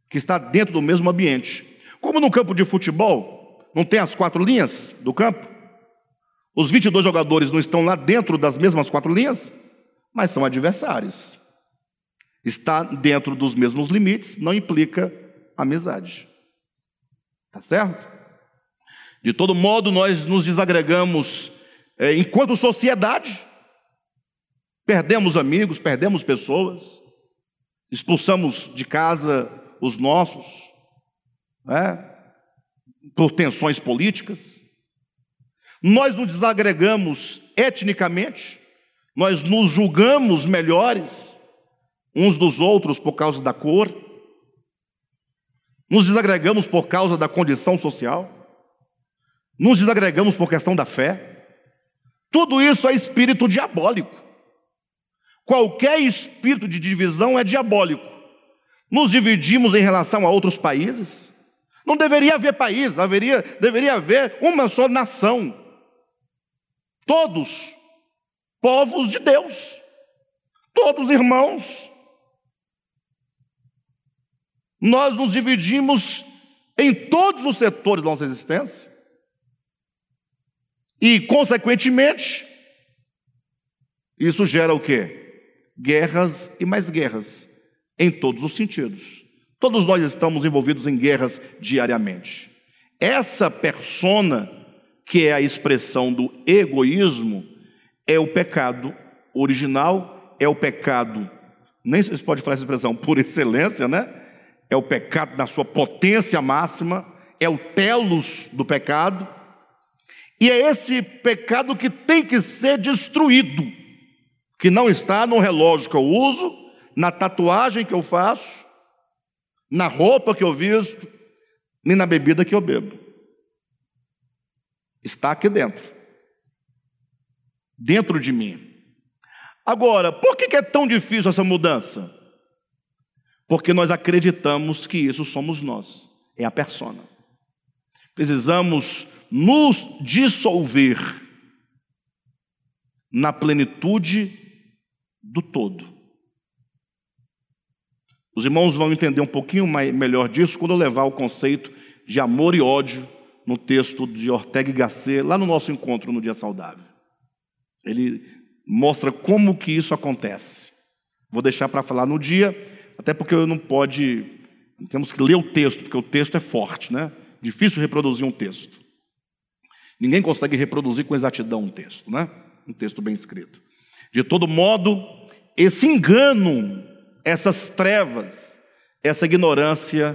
que está dentro do mesmo ambiente. Como no campo de futebol, não tem as quatro linhas do campo? Os 22 jogadores não estão lá dentro das mesmas quatro linhas, mas são adversários. Está dentro dos mesmos limites não implica amizade. Tá certo? De todo modo, nós nos desagregamos é, enquanto sociedade, perdemos amigos, perdemos pessoas, expulsamos de casa os nossos, né? Por tensões políticas. Nós nos desagregamos etnicamente, nós nos julgamos melhores uns dos outros por causa da cor, nos desagregamos por causa da condição social, nos desagregamos por questão da fé. Tudo isso é espírito diabólico. Qualquer espírito de divisão é diabólico. Nos dividimos em relação a outros países. Não deveria haver país, haveria, deveria haver uma só nação. Todos povos de Deus, todos irmãos. Nós nos dividimos em todos os setores da nossa existência. E, consequentemente, isso gera o quê? Guerras e mais guerras, em todos os sentidos. Todos nós estamos envolvidos em guerras diariamente. Essa persona, que é a expressão do egoísmo, é o pecado original, é o pecado, nem se pode falar essa expressão por excelência, né? É o pecado na sua potência máxima, é o telos do pecado, e é esse pecado que tem que ser destruído, que não está no relógio que eu uso, na tatuagem que eu faço, na roupa que eu visto, nem na bebida que eu bebo. Está aqui dentro dentro de mim. Agora, por que é tão difícil essa mudança? Porque nós acreditamos que isso somos nós, é a persona. Precisamos nos dissolver na plenitude do todo. Os irmãos vão entender um pouquinho mais, melhor disso quando eu levar o conceito de amor e ódio no texto de Ortega y Gasset, lá no nosso encontro no Dia Saudável. Ele mostra como que isso acontece. Vou deixar para falar no dia, até porque eu não pode, temos que ler o texto, porque o texto é forte, né? Difícil reproduzir um texto. Ninguém consegue reproduzir com exatidão um texto, né? Um texto bem escrito. De todo modo, esse engano, essas trevas, essa ignorância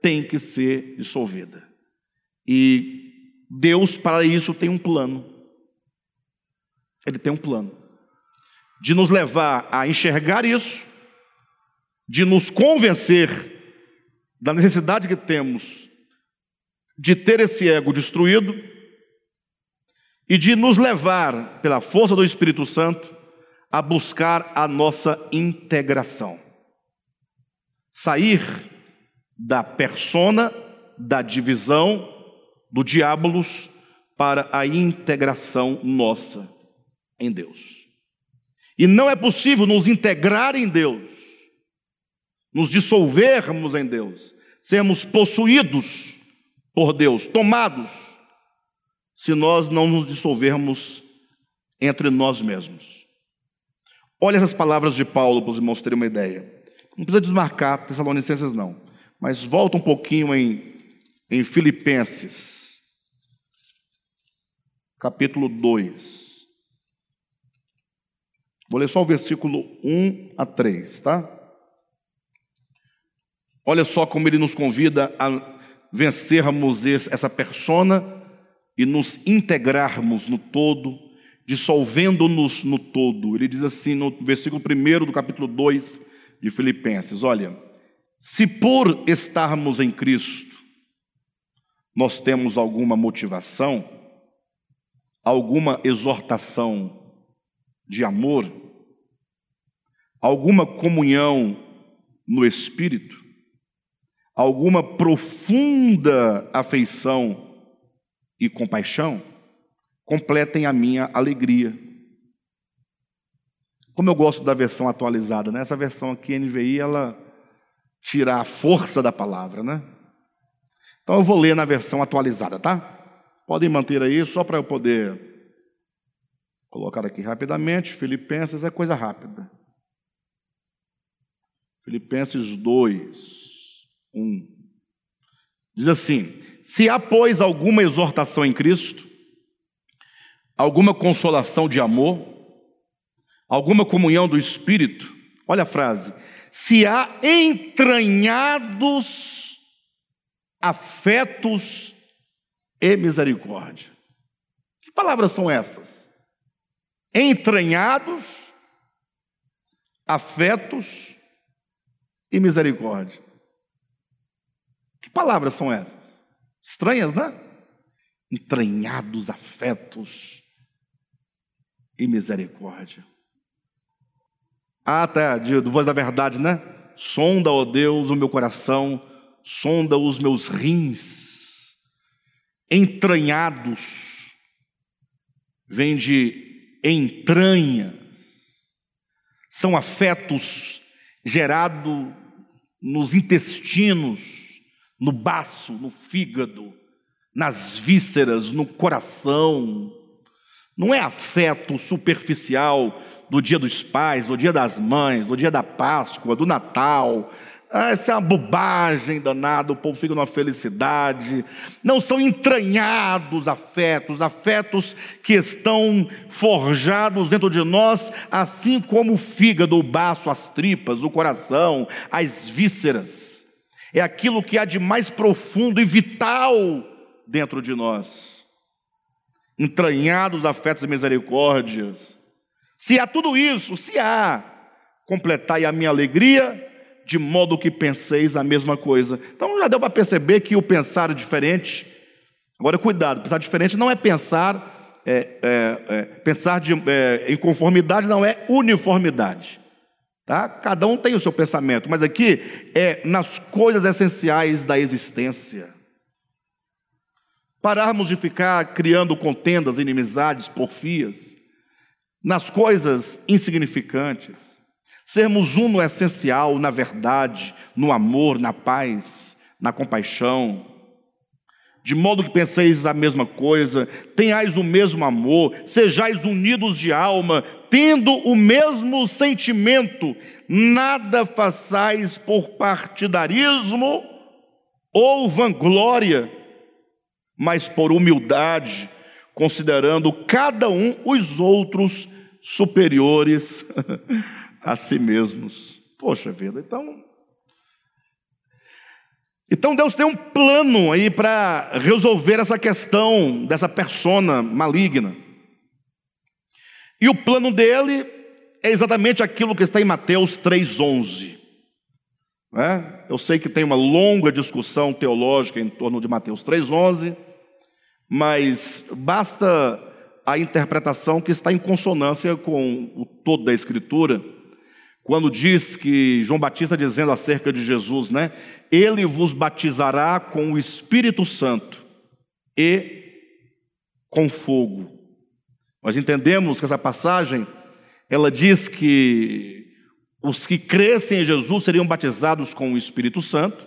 tem que ser dissolvida. E Deus, para isso, tem um plano. Ele tem um plano de nos levar a enxergar isso, de nos convencer da necessidade que temos de ter esse ego destruído e de nos levar, pela força do Espírito Santo, a buscar a nossa integração. Sair da persona, da divisão, do diabolos, para a integração nossa em Deus. E não é possível nos integrar em Deus, nos dissolvermos em Deus, sermos possuídos por Deus, tomados, se nós não nos dissolvermos entre nós mesmos. Olha essas palavras de Paulo para os irmãos terem uma ideia. Não precisa desmarcar Tessalonicenses, não. Mas volta um pouquinho em, em Filipenses, capítulo 2. Vou ler só o versículo 1 a 3, tá? Olha só como ele nos convida a vencermos essa persona e nos integrarmos no todo, dissolvendo-nos no todo. Ele diz assim no versículo 1 do capítulo 2 de Filipenses: Olha, se por estarmos em Cristo nós temos alguma motivação, alguma exortação de amor, alguma comunhão no espírito, alguma profunda afeição e compaixão, completem a minha alegria. Como eu gosto da versão atualizada, né? Essa versão aqui, NVI, ela tira a força da palavra, né? Então eu vou ler na versão atualizada, tá? Podem manter aí, só para eu poder colocar aqui rapidamente. Filipenses é coisa rápida. Filipenses 2, 1. Diz assim: Se há, pois, alguma exortação em Cristo, alguma consolação de amor, alguma comunhão do Espírito, olha a frase: se há entranhados afetos e misericórdia. Que palavras são essas? Entranhados afetos e misericórdia. Que palavras são essas? Estranhas, né? Entranhados afetos e misericórdia. Ah, tá, de, do voz da verdade, né? Sonda, ó Deus, o meu coração, sonda os meus rins, entranhados, vem de entranhas, são afetos gerados nos intestinos, no baço, no fígado, nas vísceras, no coração. Não é afeto superficial do dia dos pais, do dia das mães, do dia da Páscoa, do Natal. Ah, essa é uma bobagem danada, o povo fica numa felicidade. Não são entranhados afetos, afetos que estão forjados dentro de nós, assim como o fígado, o baço, as tripas, o coração, as vísceras. É aquilo que há de mais profundo e vital dentro de nós. Entranhados afetos e misericórdias se há tudo isso, se há, completai a minha alegria, de modo que penseis a mesma coisa. Então já deu para perceber que o pensar é diferente. Agora, cuidado, pensar diferente não é pensar, é, é, é, pensar de, é, em conformidade não é uniformidade. Tá? Cada um tem o seu pensamento, mas aqui é nas coisas essenciais da existência. Pararmos de ficar criando contendas, inimizades, porfias nas coisas insignificantes, sermos um no essencial, na verdade, no amor, na paz, na compaixão, de modo que penseis a mesma coisa, tenhais o mesmo amor, sejais unidos de alma, tendo o mesmo sentimento, nada façais por partidarismo ou vanglória, mas por humildade, considerando cada um os outros superiores a si mesmos. Poxa vida, então. Então Deus tem um plano aí para resolver essa questão dessa persona maligna. E o plano dele é exatamente aquilo que está em Mateus 3,11. É? Eu sei que tem uma longa discussão teológica em torno de Mateus 3,11, mas basta a interpretação que está em consonância com o todo da Escritura, quando diz que João Batista dizendo acerca de Jesus, né? Ele vos batizará com o Espírito Santo e com fogo. Nós entendemos que essa passagem, ela diz que os que crescem em Jesus seriam batizados com o Espírito Santo,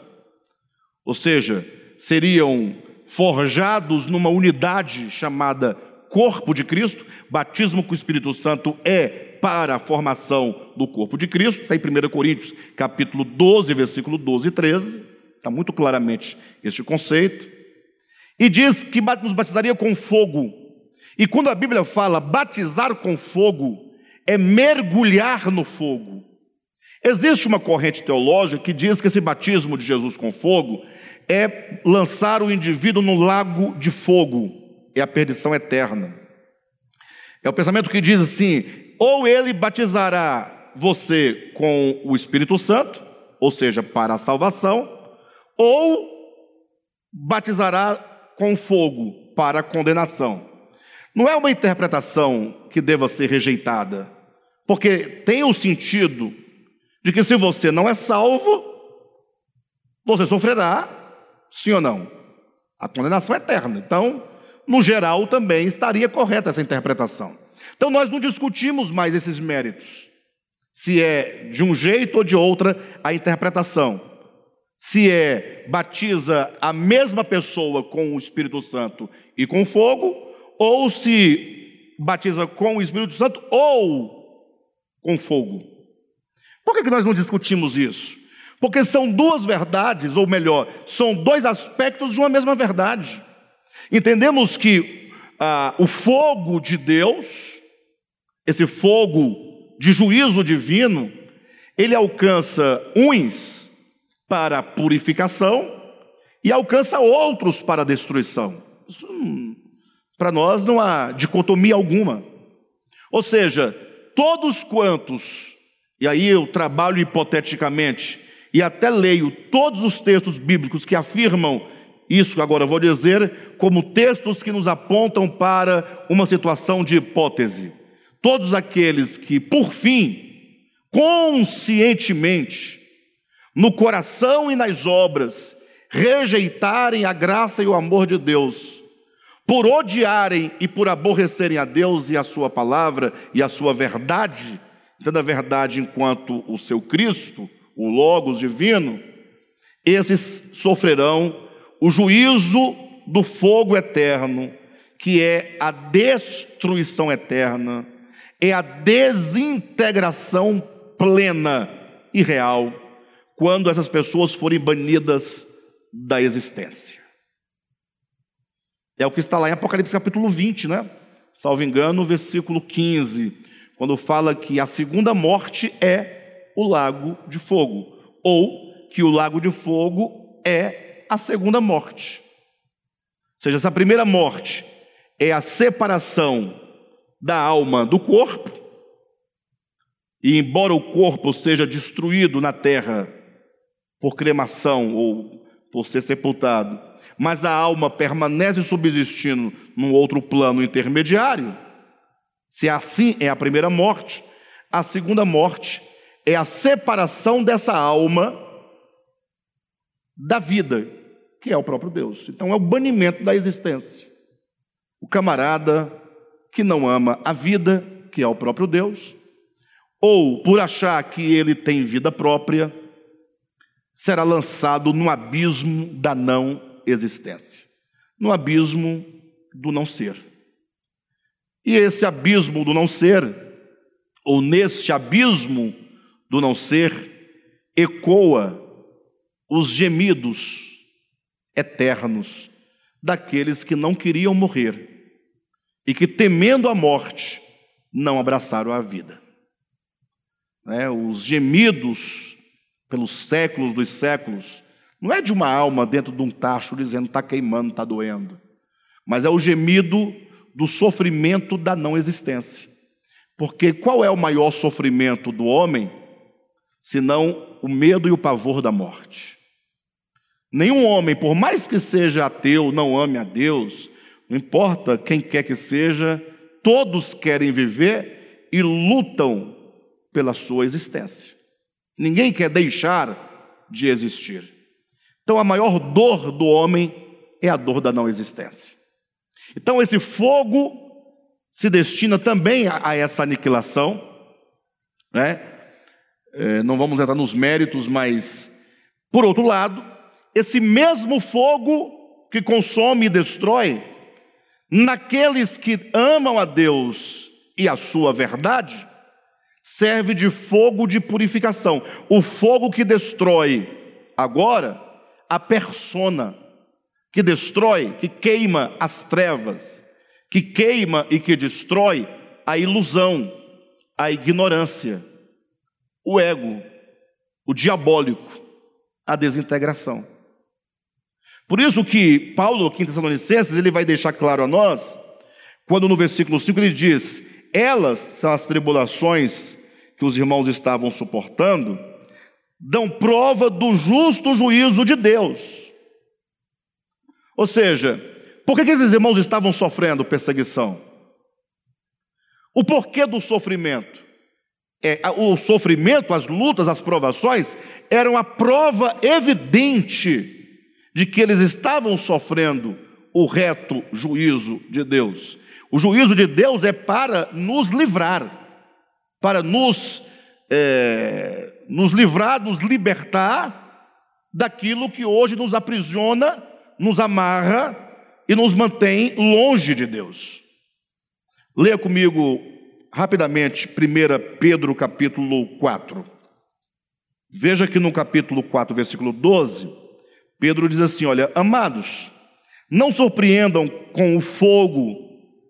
ou seja, seriam forjados numa unidade chamada corpo de Cristo, batismo com o Espírito Santo é para a formação do corpo de Cristo, está em 1 Coríntios, capítulo 12, versículo 12 e 13, está muito claramente este conceito, e diz que nos batizaria com fogo, e quando a Bíblia fala batizar com fogo, é mergulhar no fogo. Existe uma corrente teológica que diz que esse batismo de Jesus com fogo é lançar o indivíduo no lago de fogo é a perdição eterna. É o pensamento que diz assim: ou ele batizará você com o Espírito Santo, ou seja, para a salvação, ou batizará com fogo para a condenação. Não é uma interpretação que deva ser rejeitada, porque tem o sentido de que se você não é salvo, você sofrerá, sim ou não? A condenação é eterna. Então, no geral, também estaria correta essa interpretação. Então, nós não discutimos mais esses méritos. Se é de um jeito ou de outra a interpretação. Se é batiza a mesma pessoa com o Espírito Santo e com fogo, ou se batiza com o Espírito Santo ou com fogo. Por que, que nós não discutimos isso? Porque são duas verdades, ou melhor, são dois aspectos de uma mesma verdade. Entendemos que ah, o fogo de Deus, esse fogo de juízo divino, ele alcança uns para purificação e alcança outros para destruição. Hum, para nós não há dicotomia alguma. Ou seja, todos quantos e aí eu trabalho hipoteticamente e até leio todos os textos bíblicos que afirmam isso que agora vou dizer, como textos que nos apontam para uma situação de hipótese. Todos aqueles que, por fim, conscientemente, no coração e nas obras, rejeitarem a graça e o amor de Deus, por odiarem e por aborrecerem a Deus e a sua palavra e a sua verdade, tendo a verdade enquanto o seu Cristo, o Logos divino, esses sofrerão o juízo do fogo eterno, que é a destruição eterna, é a desintegração plena e real, quando essas pessoas forem banidas da existência. É o que está lá em Apocalipse capítulo 20, né? Salvo engano, versículo 15, quando fala que a segunda morte é o lago de fogo, ou que o lago de fogo é a segunda morte. Ou seja, essa primeira morte é a separação da alma do corpo, e embora o corpo seja destruído na terra por cremação ou por ser sepultado, mas a alma permanece subsistindo num outro plano intermediário. Se assim é a primeira morte, a segunda morte é a separação dessa alma da vida, que é o próprio Deus. Então é o banimento da existência. O camarada que não ama a vida, que é o próprio Deus, ou por achar que ele tem vida própria, será lançado no abismo da não existência, no abismo do não ser. E esse abismo do não ser, ou neste abismo do não ser, ecoa os gemidos eternos daqueles que não queriam morrer e que, temendo a morte, não abraçaram a vida. É, os gemidos pelos séculos dos séculos, não é de uma alma dentro de um tacho dizendo está queimando, está doendo, mas é o gemido do sofrimento da não existência. Porque qual é o maior sofrimento do homem, senão o medo e o pavor da morte? Nenhum homem, por mais que seja ateu, não ame a Deus, não importa quem quer que seja, todos querem viver e lutam pela sua existência. Ninguém quer deixar de existir. Então, a maior dor do homem é a dor da não existência. Então, esse fogo se destina também a, essa aniquilação, né? É, não vamos entrar nos méritos, mas, por outro lado, esse mesmo fogo que consome e destrói, naqueles que amam a Deus e a sua verdade, serve de fogo de purificação. O fogo que destrói agora a persona, que destrói, que queima as trevas, que queima e que destrói a ilusão, a ignorância, o ego, o diabólico, a desintegração. Por isso que Paulo, aqui em Tessalonicenses, ele vai deixar claro a nós, quando no versículo 5 ele diz: Elas são as tribulações que os irmãos estavam suportando, dão prova do justo juízo de Deus. Ou seja, por que esses irmãos estavam sofrendo perseguição? O porquê do sofrimento? É, o sofrimento, as lutas, as provações eram a prova evidente de que eles estavam sofrendo o reto juízo de Deus. O juízo de Deus é para nos livrar para nos, é, nos livrar, nos libertar daquilo que hoje nos aprisiona, nos amarra e nos mantém longe de Deus. Leia comigo rapidamente 1 Pedro capítulo 4. Veja que no capítulo 4, versículo 12, Pedro diz assim: Olha, amados, não surpreendam com o fogo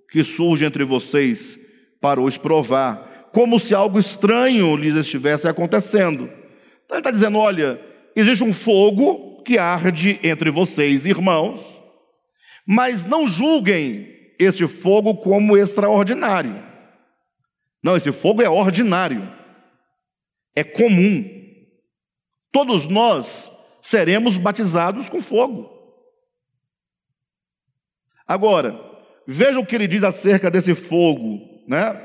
que surge entre vocês para os provar como se algo estranho lhes estivesse acontecendo. Então ele está dizendo: olha, existe um fogo que arde entre vocês, irmãos, mas não julguem este fogo como extraordinário. Não, esse fogo é ordinário. é comum. Todos nós seremos batizados com fogo. Agora, veja o que ele diz acerca desse fogo, né?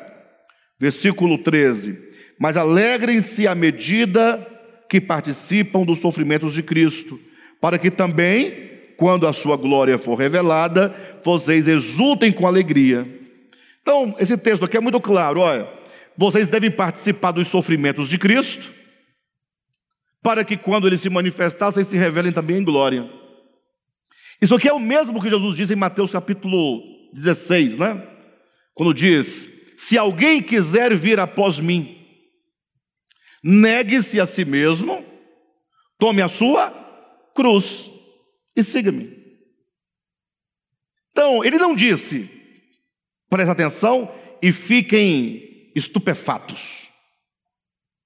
Versículo 13: Mas alegrem-se à medida que participam dos sofrimentos de Cristo, para que também, quando a sua glória for revelada, vocês exultem com alegria. Então, esse texto aqui é muito claro, olha, vocês devem participar dos sofrimentos de Cristo, para que quando ele se manifestar, vocês se revelem também em glória. Isso aqui é o mesmo que Jesus disse em Mateus capítulo 16, né? Quando diz: Se alguém quiser vir após mim, negue-se a si mesmo, tome a sua cruz e siga-me. Então, ele não disse, presta atenção e fiquem estupefatos.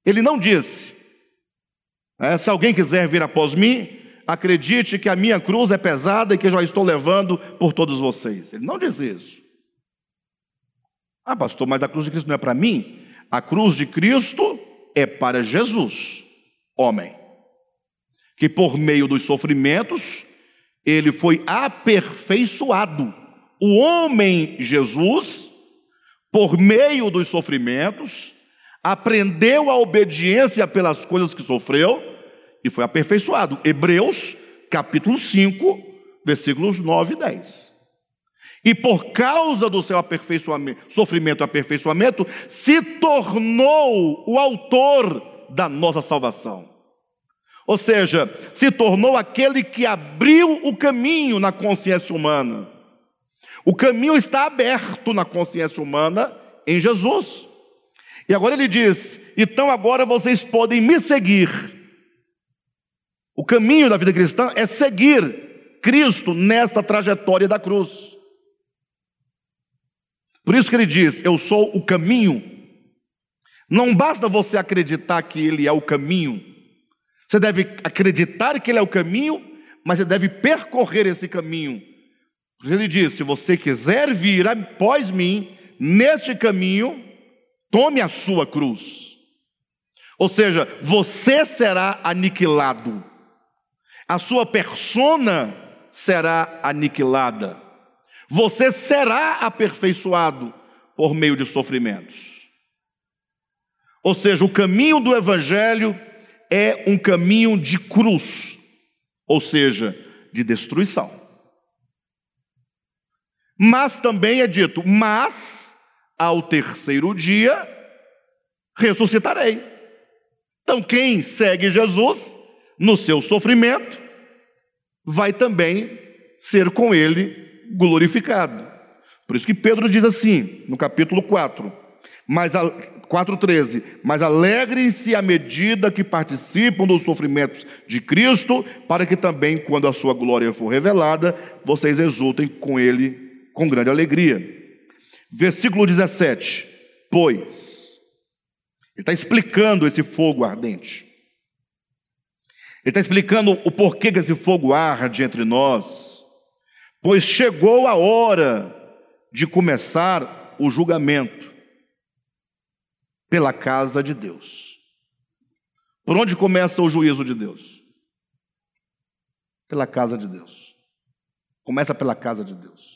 Ele não disse, é, se alguém quiser vir após mim, acredite que a minha cruz é pesada e que já estou levando por todos vocês. Ele não diz isso. Ah, pastor, mas a cruz de Cristo não é para mim? A cruz de Cristo é para Jesus, homem, que por meio dos sofrimentos, ele foi aperfeiçoado. O homem Jesus, por meio dos sofrimentos, aprendeu a obediência pelas coisas que sofreu e foi aperfeiçoado. Hebreus, capítulo 5, versículos 9 e 10. E por causa do seu aperfeiçoamento, sofrimento e aperfeiçoamento, se tornou o autor da nossa salvação. Ou seja, se tornou aquele que abriu o caminho na consciência humana. O caminho está aberto na consciência humana em Jesus. E agora ele diz: então agora vocês podem me seguir. O caminho da vida cristã é seguir Cristo nesta trajetória da cruz. Por isso que ele diz: Eu sou o caminho. Não basta você acreditar que ele é o caminho. Você deve acreditar que ele é o caminho, mas você deve percorrer esse caminho. Ele diz: se você quiser vir após mim, neste caminho, Tome a sua cruz. Ou seja, você será aniquilado. A sua persona será aniquilada. Você será aperfeiçoado por meio de sofrimentos. Ou seja, o caminho do evangelho é um caminho de cruz, ou seja, de destruição. Mas também é dito, mas ao terceiro dia ressuscitarei. Então, quem segue Jesus no seu sofrimento, vai também ser com ele glorificado. Por isso que Pedro diz assim, no capítulo 4, mas 4,13: Mas alegrem-se à medida que participam dos sofrimentos de Cristo, para que também, quando a sua glória for revelada, vocês exultem com ele com grande alegria. Versículo 17: Pois, ele está explicando esse fogo ardente. Ele está explicando o porquê que esse fogo arde entre nós. Pois chegou a hora de começar o julgamento pela casa de Deus. Por onde começa o juízo de Deus? Pela casa de Deus. Começa pela casa de Deus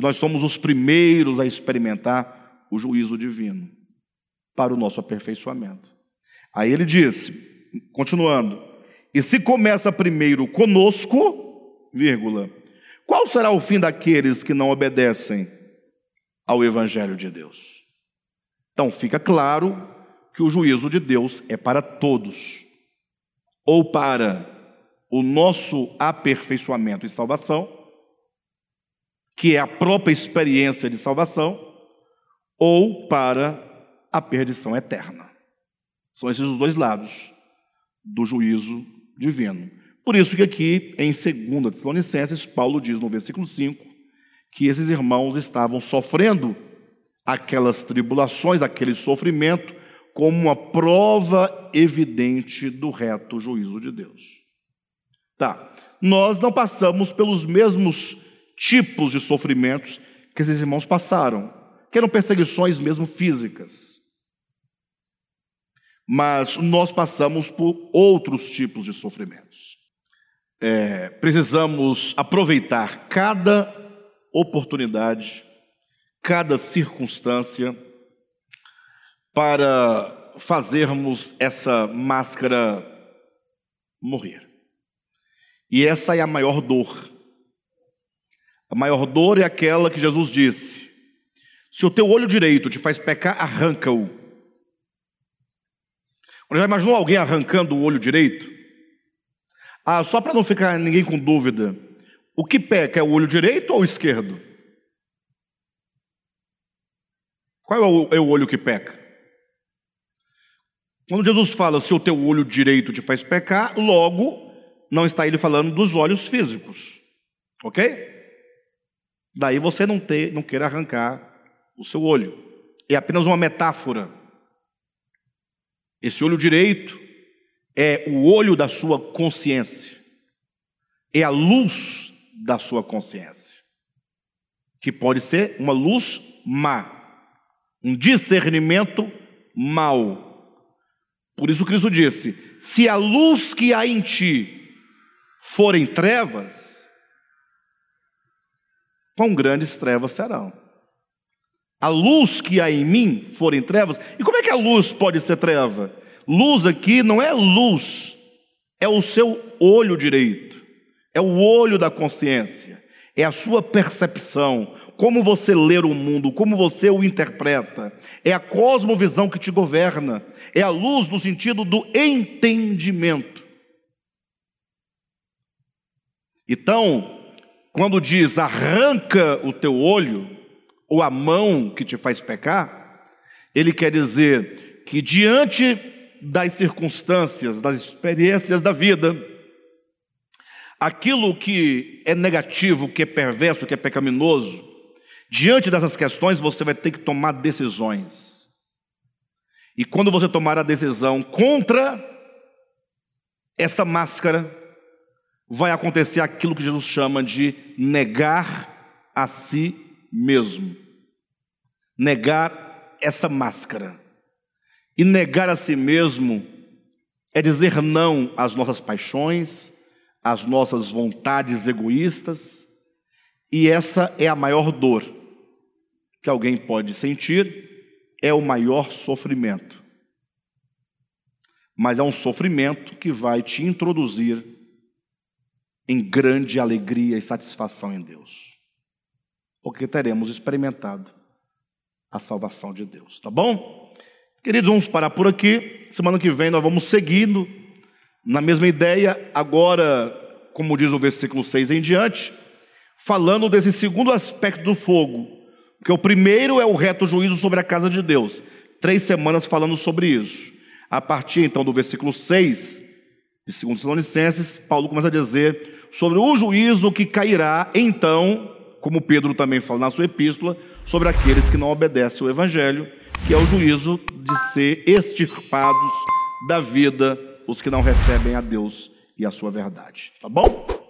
nós somos os primeiros a experimentar o juízo divino para o nosso aperfeiçoamento. Aí ele disse, continuando: "E se começa primeiro conosco, vírgula, qual será o fim daqueles que não obedecem ao evangelho de Deus?" Então fica claro que o juízo de Deus é para todos, ou para o nosso aperfeiçoamento e salvação, que é a própria experiência de salvação, ou para a perdição eterna. São esses os dois lados do juízo divino. Por isso que aqui em 2 Tessalonicenses, Paulo diz no versículo 5 que esses irmãos estavam sofrendo aquelas tribulações, aquele sofrimento, como uma prova evidente do reto juízo de Deus. Tá, nós não passamos pelos mesmos tipos de sofrimentos que esses irmãos passaram, que eram perseguições mesmo físicas. mas nós passamos por outros tipos de sofrimentos. É, precisamos aproveitar cada oportunidade, cada circunstância, para fazermos essa máscara morrer. E essa é a maior dor. A maior dor é aquela que Jesus disse: se o teu olho direito te faz pecar, arranca-o. Já imaginou alguém arrancando o olho direito? Ah, só para não ficar ninguém com dúvida, o que peca é o olho direito ou o esquerdo? Qual é o, é o olho que peca? Quando Jesus fala se o teu olho direito te faz pecar, logo não está ele falando dos olhos físicos, ok? Daí você não ter, não queira arrancar o seu olho. É apenas uma metáfora. Esse olho direito é o olho da sua consciência, é a luz da sua consciência, que pode ser uma luz má, um discernimento mau. Por isso Cristo disse: se a luz que há em ti forem trevas, quão grandes trevas serão a luz que há em mim forem trevas. E como é que a luz pode ser treva? Luz aqui não é luz, é o seu olho direito, é o olho da consciência, é a sua percepção, como você lê o mundo, como você o interpreta, é a cosmovisão que te governa, é a luz no sentido do entendimento. Então, quando diz arranca o teu olho, ou a mão que te faz pecar, ele quer dizer que diante das circunstâncias, das experiências da vida, aquilo que é negativo, que é perverso, que é pecaminoso, diante dessas questões você vai ter que tomar decisões. E quando você tomar a decisão contra essa máscara, vai acontecer aquilo que Jesus chama de negar a si mesmo negar essa máscara. E negar a si mesmo é dizer não às nossas paixões, às nossas vontades egoístas, e essa é a maior dor que alguém pode sentir, é o maior sofrimento. Mas é um sofrimento que vai te introduzir em grande alegria e satisfação em Deus, porque teremos experimentado a salvação de Deus, tá bom? Queridos, vamos parar por aqui. Semana que vem nós vamos seguindo na mesma ideia, agora, como diz o versículo 6 em diante, falando desse segundo aspecto do fogo, que o primeiro é o reto juízo sobre a casa de Deus. Três semanas falando sobre isso. A partir então do versículo 6 de 2 Tessalonicenses, Paulo começa a dizer sobre o juízo que cairá então, como Pedro também fala na sua epístola, sobre aqueles que não obedecem o Evangelho, que é o juízo de ser extirpados da vida os que não recebem a Deus e a sua verdade. Tá bom?